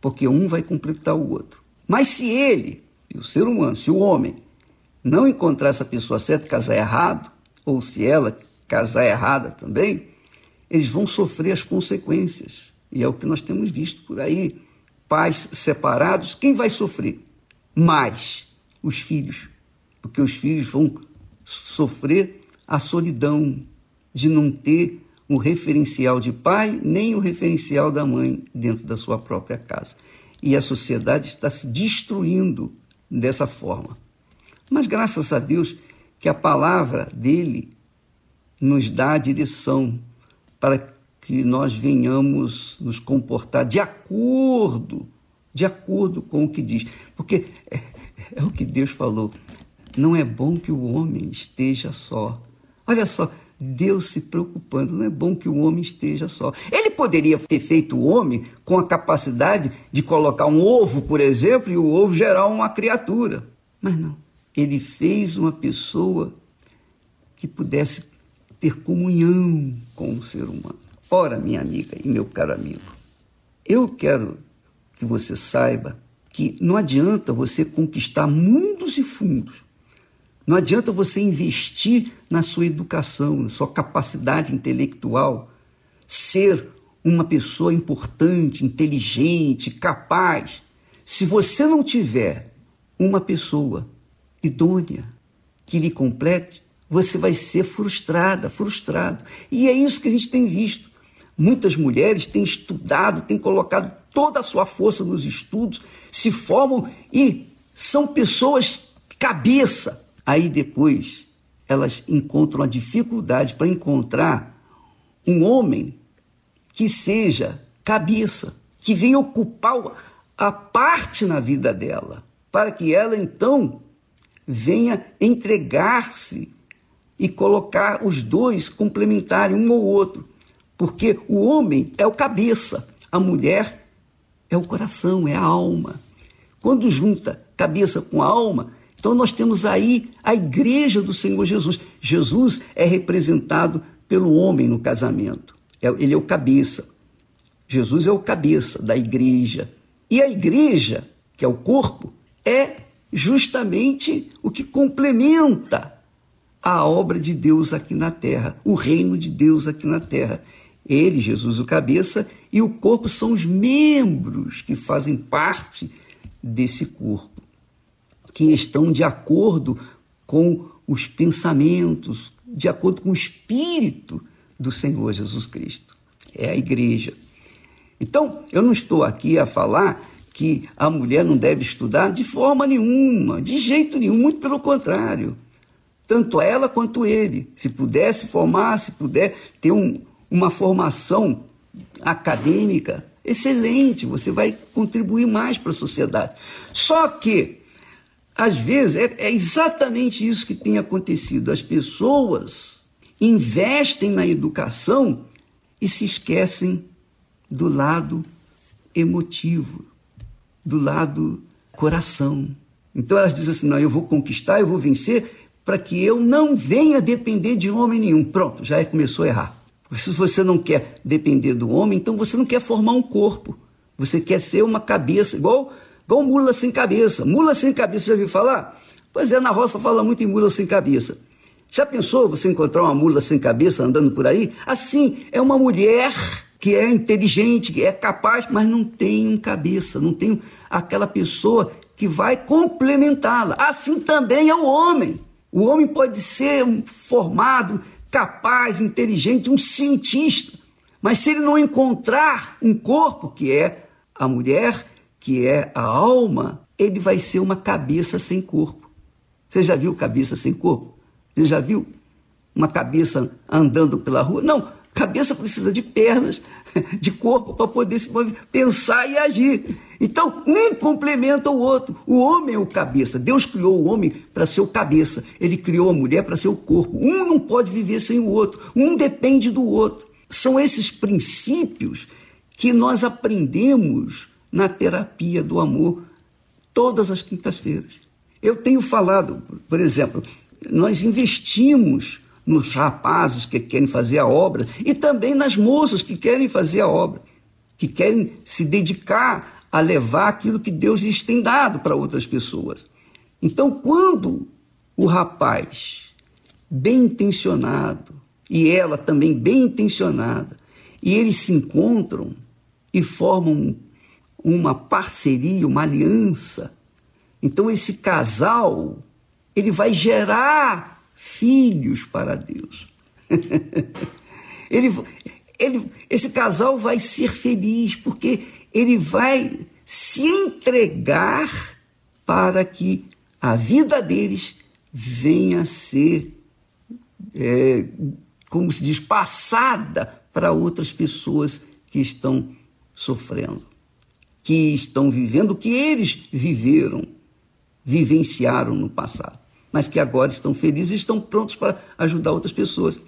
Porque um vai completar o outro. Mas se ele, o ser humano, se o homem, não encontrar essa pessoa certa casar errado, ou se ela casar errada também, eles vão sofrer as consequências. E é o que nós temos visto por aí. Pais separados, quem vai sofrer? Mais os filhos. Porque os filhos vão sofrer a solidão de não ter um referencial de pai nem o referencial da mãe dentro da sua própria casa. E a sociedade está se destruindo dessa forma. Mas graças a Deus que a palavra dele nos dá a direção para que nós venhamos nos comportar de acordo, de acordo com o que diz. Porque é, é o que Deus falou. Não é bom que o homem esteja só. Olha só, Deus se preocupando, não é bom que o homem esteja só. Ele poderia ter feito o homem com a capacidade de colocar um ovo, por exemplo, e o ovo gerar uma criatura. Mas não. Ele fez uma pessoa que pudesse ter comunhão com o ser humano. Ora, minha amiga e meu caro amigo, eu quero que você saiba que não adianta você conquistar mundos e fundos não adianta você investir na sua educação, na sua capacidade intelectual, ser uma pessoa importante, inteligente, capaz, Se você não tiver uma pessoa idônea que lhe complete, você vai ser frustrada, frustrado. E é isso que a gente tem visto. Muitas mulheres têm estudado, têm colocado toda a sua força nos estudos, se formam e são pessoas cabeça. Aí depois elas encontram a dificuldade para encontrar um homem que seja cabeça, que venha ocupar a parte na vida dela, para que ela então venha entregar-se e colocar os dois complementarem um ao outro. Porque o homem é o cabeça, a mulher é o coração, é a alma. Quando junta cabeça com alma, então nós temos aí a igreja do Senhor Jesus. Jesus é representado pelo homem no casamento. É, ele é o cabeça. Jesus é o cabeça da igreja. E a igreja, que é o corpo, é justamente o que complementa a obra de Deus aqui na terra, o reino de Deus aqui na terra. Ele, Jesus, o cabeça, e o corpo são os membros que fazem parte desse corpo, que estão de acordo com os pensamentos, de acordo com o espírito do Senhor Jesus Cristo. É a igreja. Então, eu não estou aqui a falar que a mulher não deve estudar de forma nenhuma, de jeito nenhum, muito pelo contrário. Tanto ela quanto ele. Se puder se formar, se puder ter um, uma formação acadêmica, excelente, você vai contribuir mais para a sociedade. Só que, às vezes, é, é exatamente isso que tem acontecido. As pessoas investem na educação e se esquecem do lado emotivo, do lado coração. Então elas dizem assim: não, eu vou conquistar, eu vou vencer, para que eu não venha depender de homem nenhum. Pronto, já começou a errar. Porque se você não quer depender do homem, então você não quer formar um corpo. Você quer ser uma cabeça, igual, igual mula sem cabeça. Mula sem cabeça, já ouviu falar? Pois é, na roça fala muito em mula sem cabeça. Já pensou você encontrar uma mula sem cabeça andando por aí? Assim, é uma mulher que é inteligente, que é capaz, mas não tem um cabeça, não tem aquela pessoa que vai complementá-la. Assim também é o homem. O homem pode ser formado, capaz, inteligente, um cientista, mas se ele não encontrar um corpo, que é a mulher, que é a alma, ele vai ser uma cabeça sem corpo. Você já viu cabeça sem corpo? Você já viu uma cabeça andando pela rua? Não, cabeça precisa de pernas, (laughs) de corpo para poder se pensar e agir. Então, um complementa o outro. O homem é o cabeça. Deus criou o homem para ser o cabeça. Ele criou a mulher para ser o corpo. Um não pode viver sem o outro. Um depende do outro. São esses princípios que nós aprendemos na terapia do amor todas as quintas-feiras. Eu tenho falado, por exemplo, nós investimos nos rapazes que querem fazer a obra e também nas moças que querem fazer a obra, que querem se dedicar a levar aquilo que Deus lhes tem dado para outras pessoas. Então, quando o rapaz, bem intencionado, e ela também bem intencionada, e eles se encontram e formam uma parceria, uma aliança, então esse casal ele vai gerar filhos para Deus. (laughs) ele, ele, esse casal vai ser feliz porque ele vai se entregar para que a vida deles venha a ser, é, como se diz, passada para outras pessoas que estão sofrendo, que estão vivendo o que eles viveram, vivenciaram no passado mas que agora estão felizes e estão prontos para ajudar outras pessoas.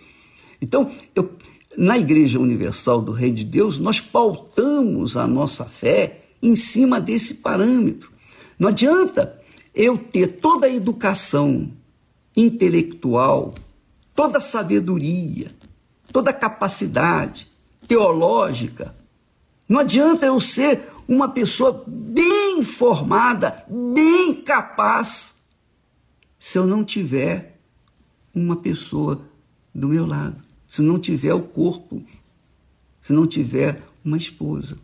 Então, eu, na Igreja Universal do Rei de Deus, nós pautamos a nossa fé em cima desse parâmetro. Não adianta eu ter toda a educação intelectual, toda a sabedoria, toda a capacidade teológica. Não adianta eu ser uma pessoa bem formada, bem capaz, se eu não tiver uma pessoa do meu lado, se não tiver o corpo, se não tiver uma esposa.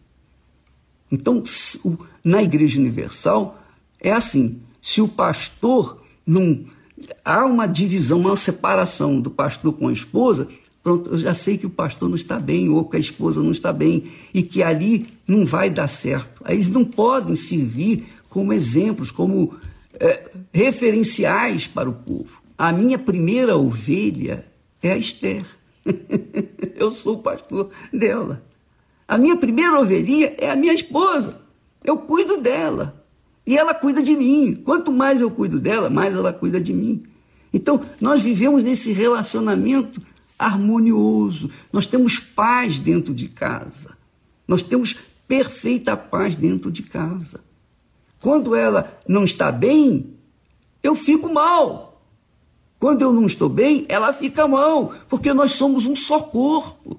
Então, na Igreja Universal é assim: se o pastor não. Há uma divisão, uma separação do pastor com a esposa, pronto, eu já sei que o pastor não está bem, ou que a esposa não está bem, e que ali não vai dar certo. Aí eles não podem servir como exemplos, como é, referenciais para o povo. A minha primeira ovelha é a Esther. (laughs) eu sou o pastor dela. A minha primeira ovelhinha é a minha esposa. Eu cuido dela. E ela cuida de mim. Quanto mais eu cuido dela, mais ela cuida de mim. Então, nós vivemos nesse relacionamento harmonioso. Nós temos paz dentro de casa. Nós temos perfeita paz dentro de casa. Quando ela não está bem, eu fico mal. Quando eu não estou bem, ela fica mal, porque nós somos um só corpo.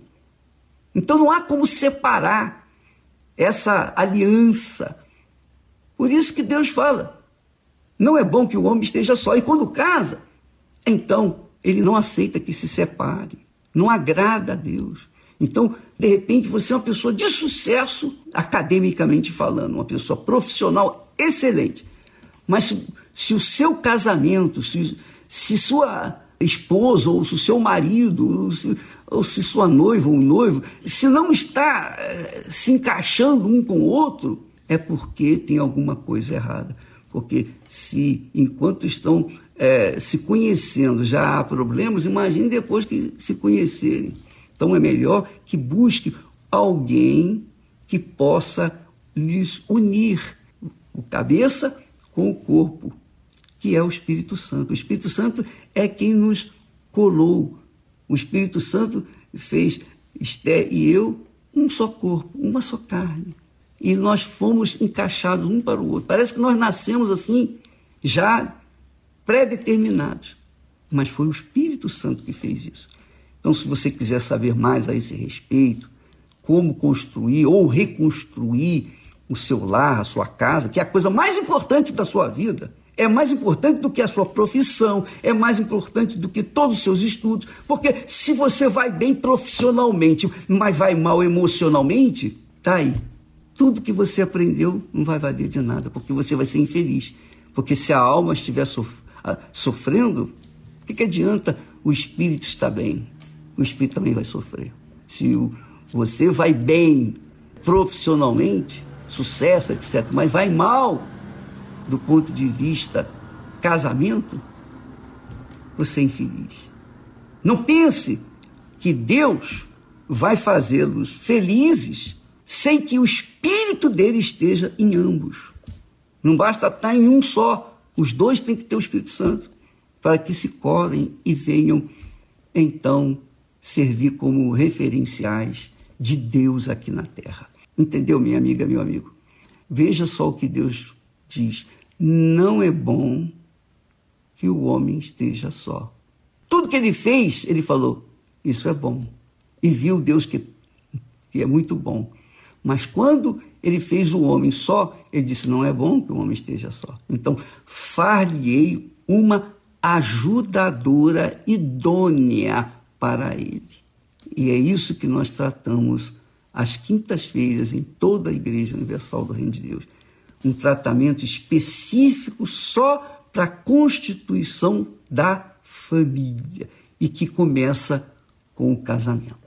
Então não há como separar essa aliança. Por isso que Deus fala: não é bom que o homem esteja só. E quando casa, então ele não aceita que se separe. Não agrada a Deus. Então, de repente, você é uma pessoa de sucesso, academicamente falando, uma pessoa profissional excelente. Mas se, se o seu casamento, se, se sua esposa ou se o seu marido, ou se, ou se sua noiva ou noivo, se não está eh, se encaixando um com o outro, é porque tem alguma coisa errada. Porque se enquanto estão é, se conhecendo já há problemas, imagine depois que se conhecerem. Então é melhor que busque alguém que possa lhes unir o cabeça com o corpo, que é o Espírito Santo. O Espírito Santo é quem nos colou o Espírito Santo fez Esté e eu um só corpo, uma só carne. E nós fomos encaixados um para o outro. Parece que nós nascemos assim, já pré-determinados. Mas foi o Espírito Santo que fez isso. Então, se você quiser saber mais a esse respeito, como construir ou reconstruir o seu lar, a sua casa, que é a coisa mais importante da sua vida, é mais importante do que a sua profissão, é mais importante do que todos os seus estudos, porque se você vai bem profissionalmente, mas vai mal emocionalmente, tá aí. Tudo que você aprendeu não vai valer de nada, porque você vai ser infeliz. Porque se a alma estiver sof ah, sofrendo, o que, que adianta o espírito estar bem? O espírito também vai sofrer. Se você vai bem profissionalmente, sucesso, etc., mas vai mal do ponto de vista casamento, você é infeliz. Não pense que Deus vai fazê-los felizes sem que o espírito dele esteja em ambos. Não basta estar em um só. Os dois têm que ter o Espírito Santo para que se colhem e venham então servir como referenciais de Deus aqui na terra. Entendeu, minha amiga, meu amigo? Veja só o que Deus diz não é bom que o homem esteja só. Tudo que ele fez, ele falou, isso é bom. E viu Deus que, que é muito bom. Mas quando ele fez o homem só, ele disse, não é bom que o homem esteja só. Então, far-lhe-ei uma ajudadora idônea para ele. E é isso que nós tratamos às quintas-feiras em toda a Igreja Universal do Reino de Deus um tratamento específico só para a constituição da família e que começa com o casamento.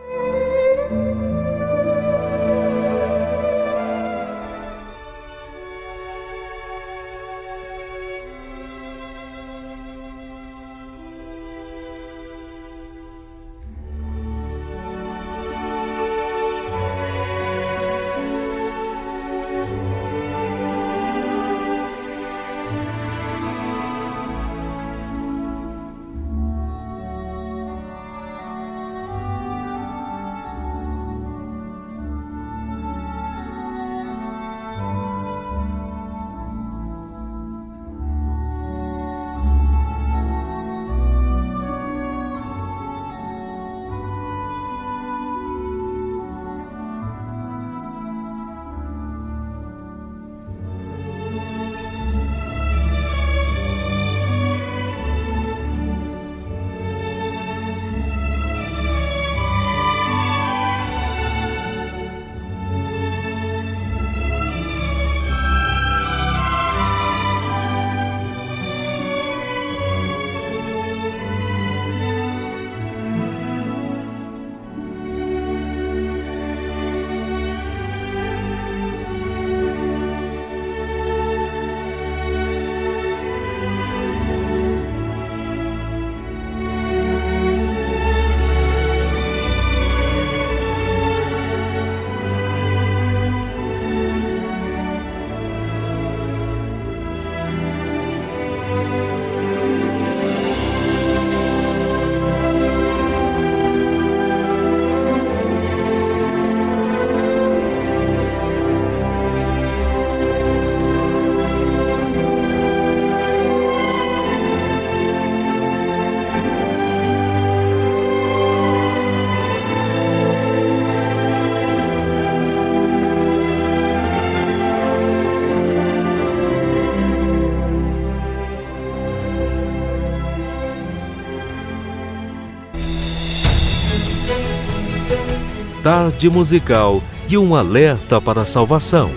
Tarde musical e um alerta para a salvação.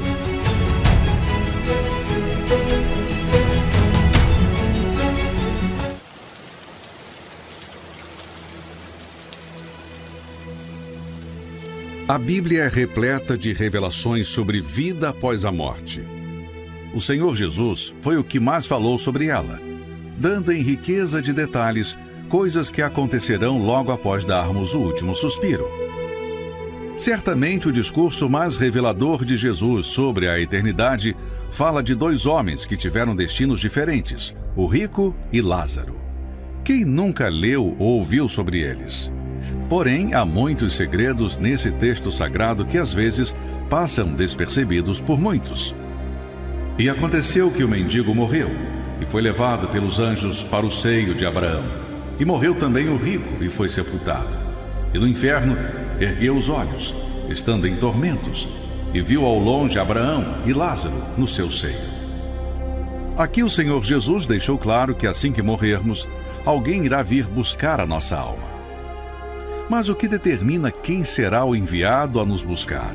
A Bíblia é repleta de revelações sobre vida após a morte. O Senhor Jesus foi o que mais falou sobre ela, dando em riqueza de detalhes coisas que acontecerão logo após darmos o último suspiro. Certamente o discurso mais revelador de Jesus sobre a eternidade fala de dois homens que tiveram destinos diferentes, o rico e Lázaro. Quem nunca leu ou ouviu sobre eles? Porém, há muitos segredos nesse texto sagrado que às vezes passam despercebidos por muitos. E aconteceu que o mendigo morreu e foi levado pelos anjos para o seio de Abraão. E morreu também o rico e foi sepultado. E no inferno ergueu os olhos, estando em tormentos, e viu ao longe Abraão e Lázaro no seu seio. Aqui o Senhor Jesus deixou claro que assim que morrermos, alguém irá vir buscar a nossa alma. Mas o que determina quem será o enviado a nos buscar?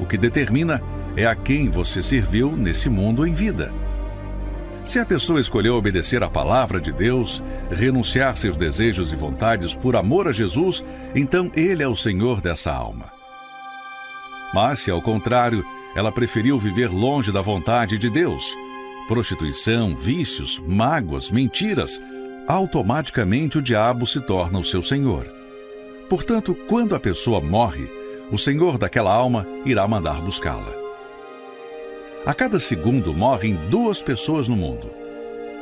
O que determina é a quem você serviu nesse mundo em vida. Se a pessoa escolheu obedecer à palavra de Deus, renunciar seus desejos e vontades por amor a Jesus, então Ele é o Senhor dessa alma. Mas se ao contrário, ela preferiu viver longe da vontade de Deus, prostituição, vícios, mágoas, mentiras, automaticamente o diabo se torna o seu senhor. Portanto, quando a pessoa morre, o senhor daquela alma irá mandar buscá-la. A cada segundo morrem duas pessoas no mundo.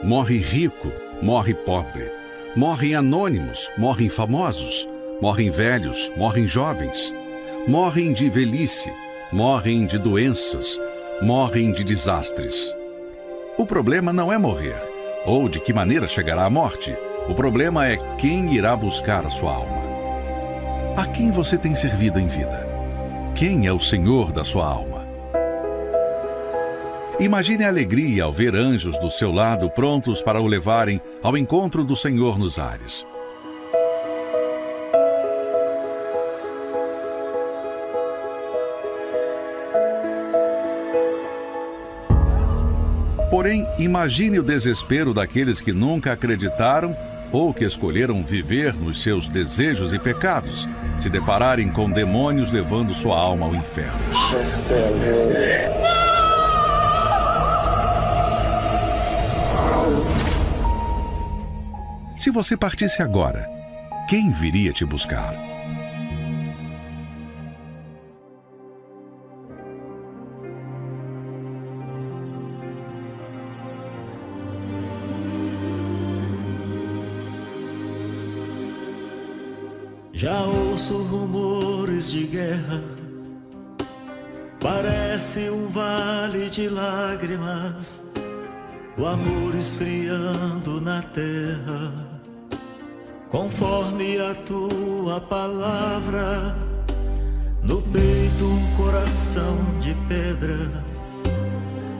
Morre rico, morre pobre. Morrem anônimos, morrem famosos. Morrem velhos, morrem jovens. Morrem de velhice, morrem de doenças, morrem de desastres. O problema não é morrer, ou de que maneira chegará a morte. O problema é quem irá buscar a sua alma. A quem você tem servido em vida? Quem é o Senhor da sua alma? Imagine a alegria ao ver anjos do seu lado prontos para o levarem ao encontro do Senhor nos ares. Porém, imagine o desespero daqueles que nunca acreditaram ou que escolheram viver nos seus desejos e pecados, se depararem com demônios levando sua alma ao inferno. Se você partisse agora, quem viria te buscar? Já ouço rumores de guerra, parece um vale de lágrimas, o amor esfriando na terra, conforme a tua palavra, no peito um coração de pedra,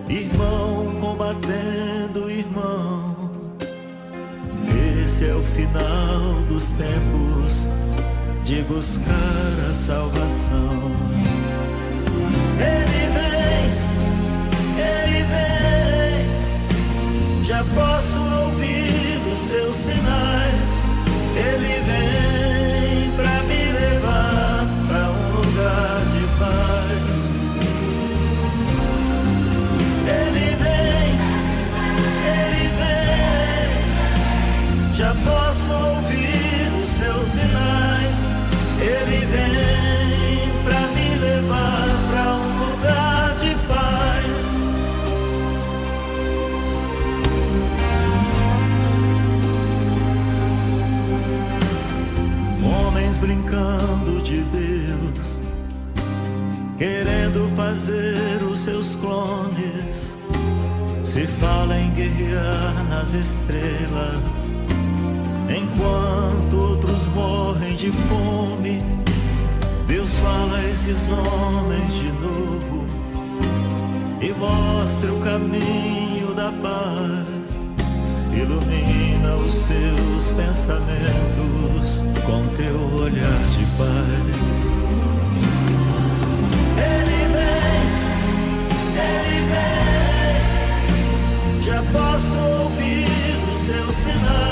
irmão combatendo irmão. Esse é o final dos tempos de buscar a salvação. Ele vem, ele vem, já posso ouvir os seus sinais. Ele vem clones. Se fala em guerrear nas estrelas, enquanto outros morrem de fome. Deus fala a esses homens de novo e mostra o caminho da paz. Ilumina os seus pensamentos com teu olhar de paz. Ouvir os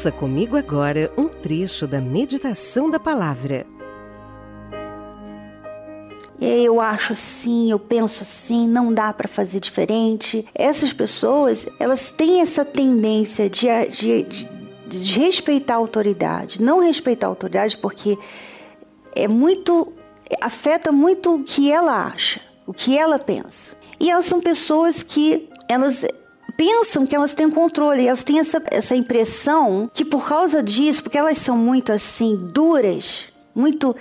Ouça comigo agora um trecho da meditação da palavra. eu acho assim, eu penso assim, não dá para fazer diferente. Essas pessoas, elas têm essa tendência de, de, de, de respeitar a autoridade, não respeitar a autoridade porque é muito afeta muito o que ela acha, o que ela pensa. E elas são pessoas que elas pensam que elas têm controle, elas têm essa, essa impressão que por causa disso, porque elas são muito assim duras, muito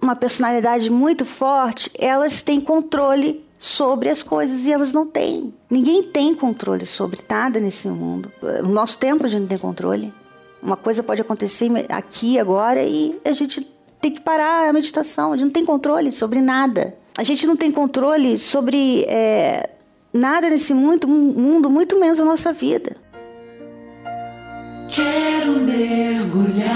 uma personalidade muito forte, elas têm controle sobre as coisas e elas não têm. Ninguém tem controle sobre nada nesse mundo. No nosso tempo a gente não tem controle. Uma coisa pode acontecer aqui agora e a gente tem que parar a meditação. A gente não tem controle sobre nada. A gente não tem controle sobre é, nada nesse mundo, mundo, muito menos a nossa vida. Quero mergulhar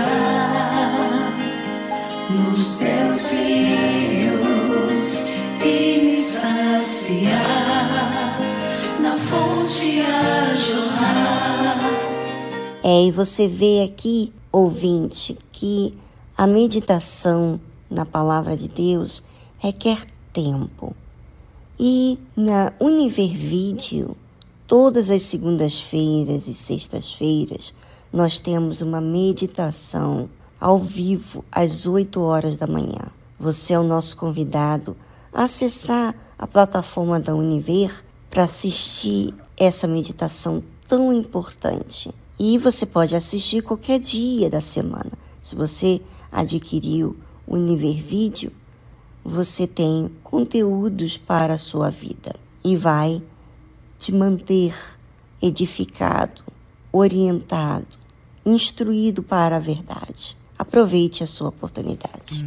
nos teus rios e me saciar na fonte a jorrar. É, e você vê aqui, ouvinte, que a meditação na palavra de Deus requer tempo. E na Univer Video, todas as segundas-feiras e sextas-feiras, nós temos uma meditação ao vivo às 8 horas da manhã. Você é o nosso convidado a acessar a plataforma da Univer para assistir essa meditação tão importante. E você pode assistir qualquer dia da semana. Se você adquiriu o Univer Vídeo, você tem conteúdos para a sua vida e vai te manter edificado, orientado, instruído para a verdade. Aproveite a sua oportunidade.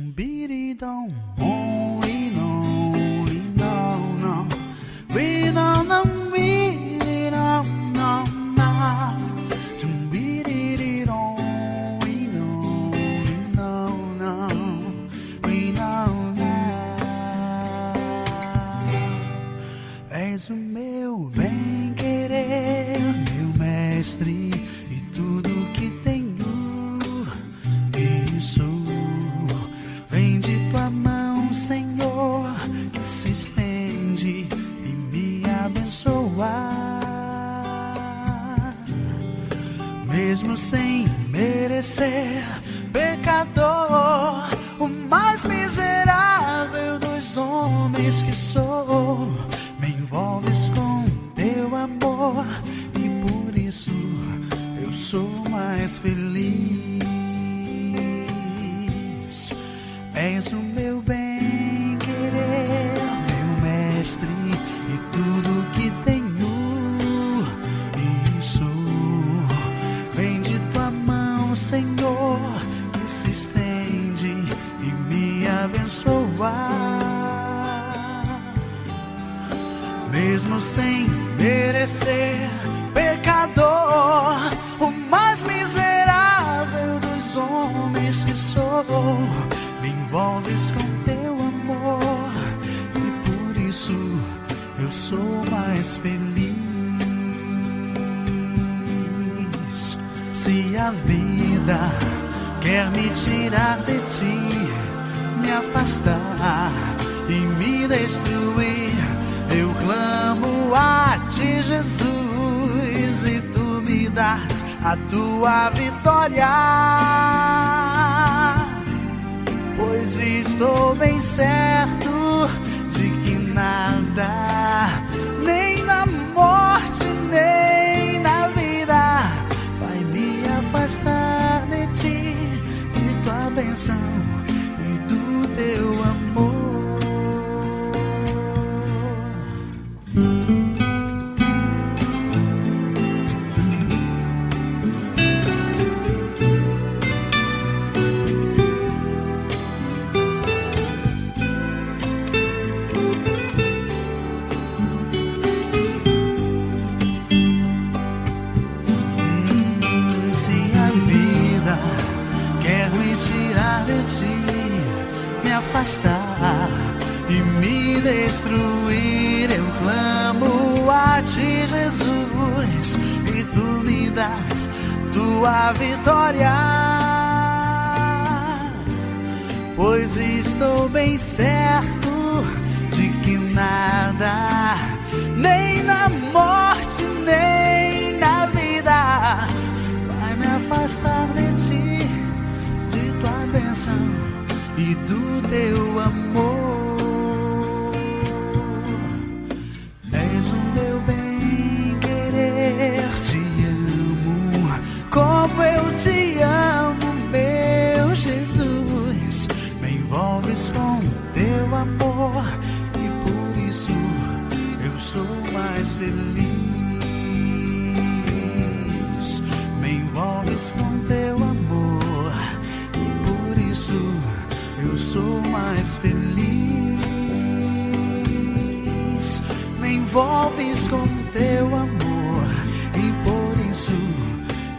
És o meu bem querer, meu mestre, e tudo que tenho isso vem de tua mão, Senhor, que se estende e me abençoa. Mesmo sem merecer, pecador, o mais miserável dos homens que sou, envolves com teu amor e por isso eu sou mais feliz. És o meu bem Mesmo sem merecer, pecador, o mais miserável dos homens que sou, me envolves com teu amor e por isso eu sou mais feliz. Se a vida quer me tirar de ti, me afastar e me destruir, eu clamo a ti, Jesus, e tu me das a tua vitória. Pois estou bem certo de que nada, nem na morte, nem na vida, vai me afastar de ti, de tua bênção e do teu amor. afastar e me destruir. Eu clamo a ti, Jesus, e tu me das tua vitória. Pois estou bem certo de que nada, nem na morte, nem na vida, vai me afastar de ti, de tua bênção e do teu amor. És o meu bem querer, te amo como eu te amo, meu Jesus. Me envolves com teu amor e por isso eu sou mais feliz. Me envolves com mais feliz. Me envolves com teu amor e por isso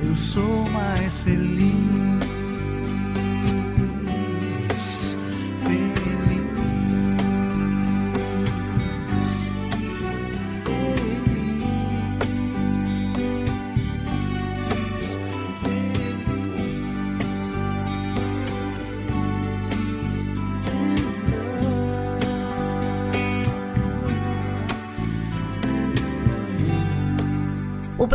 eu sou mais feliz.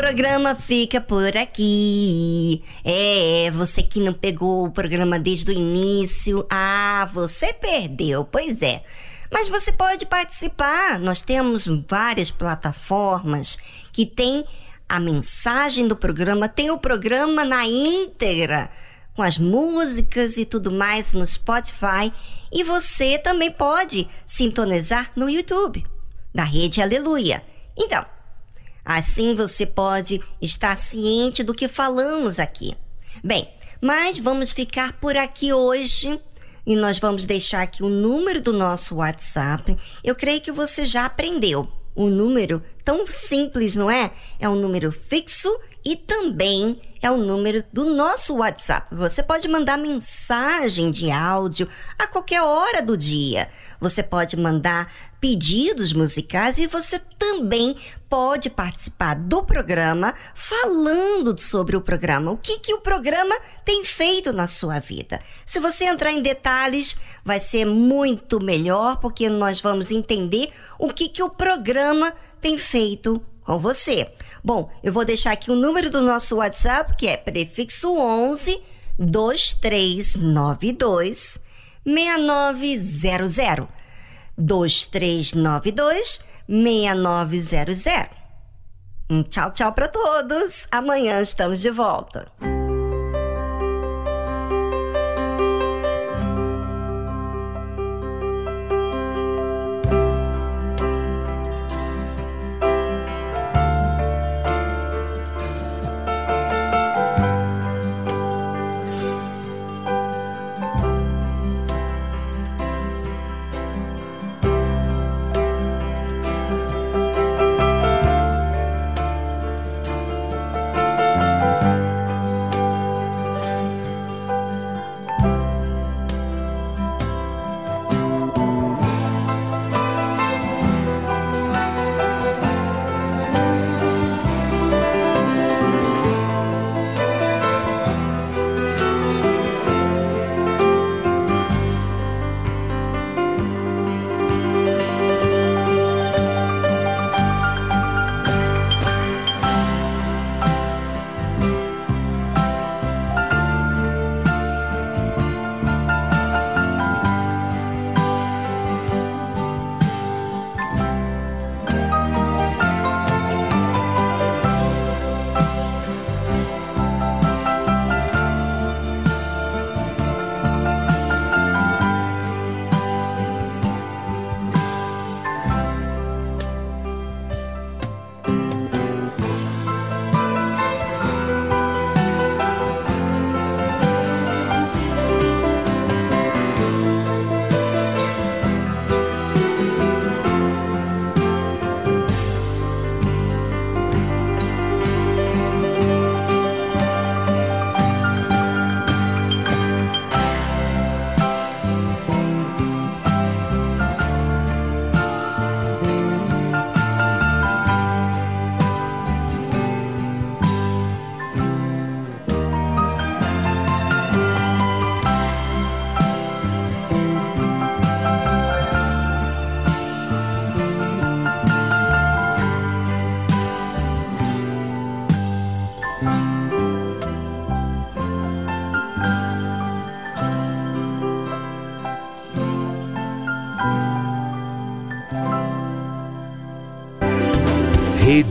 Programa fica por aqui. É, você que não pegou o programa desde o início, ah, você perdeu, pois é. Mas você pode participar. Nós temos várias plataformas que tem a mensagem do programa, tem o programa na íntegra com as músicas e tudo mais no Spotify. E você também pode sintonizar no YouTube, da Rede Aleluia. Então, assim você pode estar ciente do que falamos aqui. Bem, mas vamos ficar por aqui hoje e nós vamos deixar aqui o número do nosso WhatsApp. Eu creio que você já aprendeu. O número tão simples, não é? É um número fixo e também é o número do nosso WhatsApp. Você pode mandar mensagem de áudio a qualquer hora do dia. Você pode mandar pedidos musicais e você também pode participar do programa falando sobre o programa. O que, que o programa tem feito na sua vida? Se você entrar em detalhes, vai ser muito melhor, porque nós vamos entender o que, que o programa tem feito com você. Bom, eu vou deixar aqui o número do nosso WhatsApp, que é prefixo 11 2392 6900. 2392 6900. Um tchau, tchau para todos. Amanhã estamos de volta.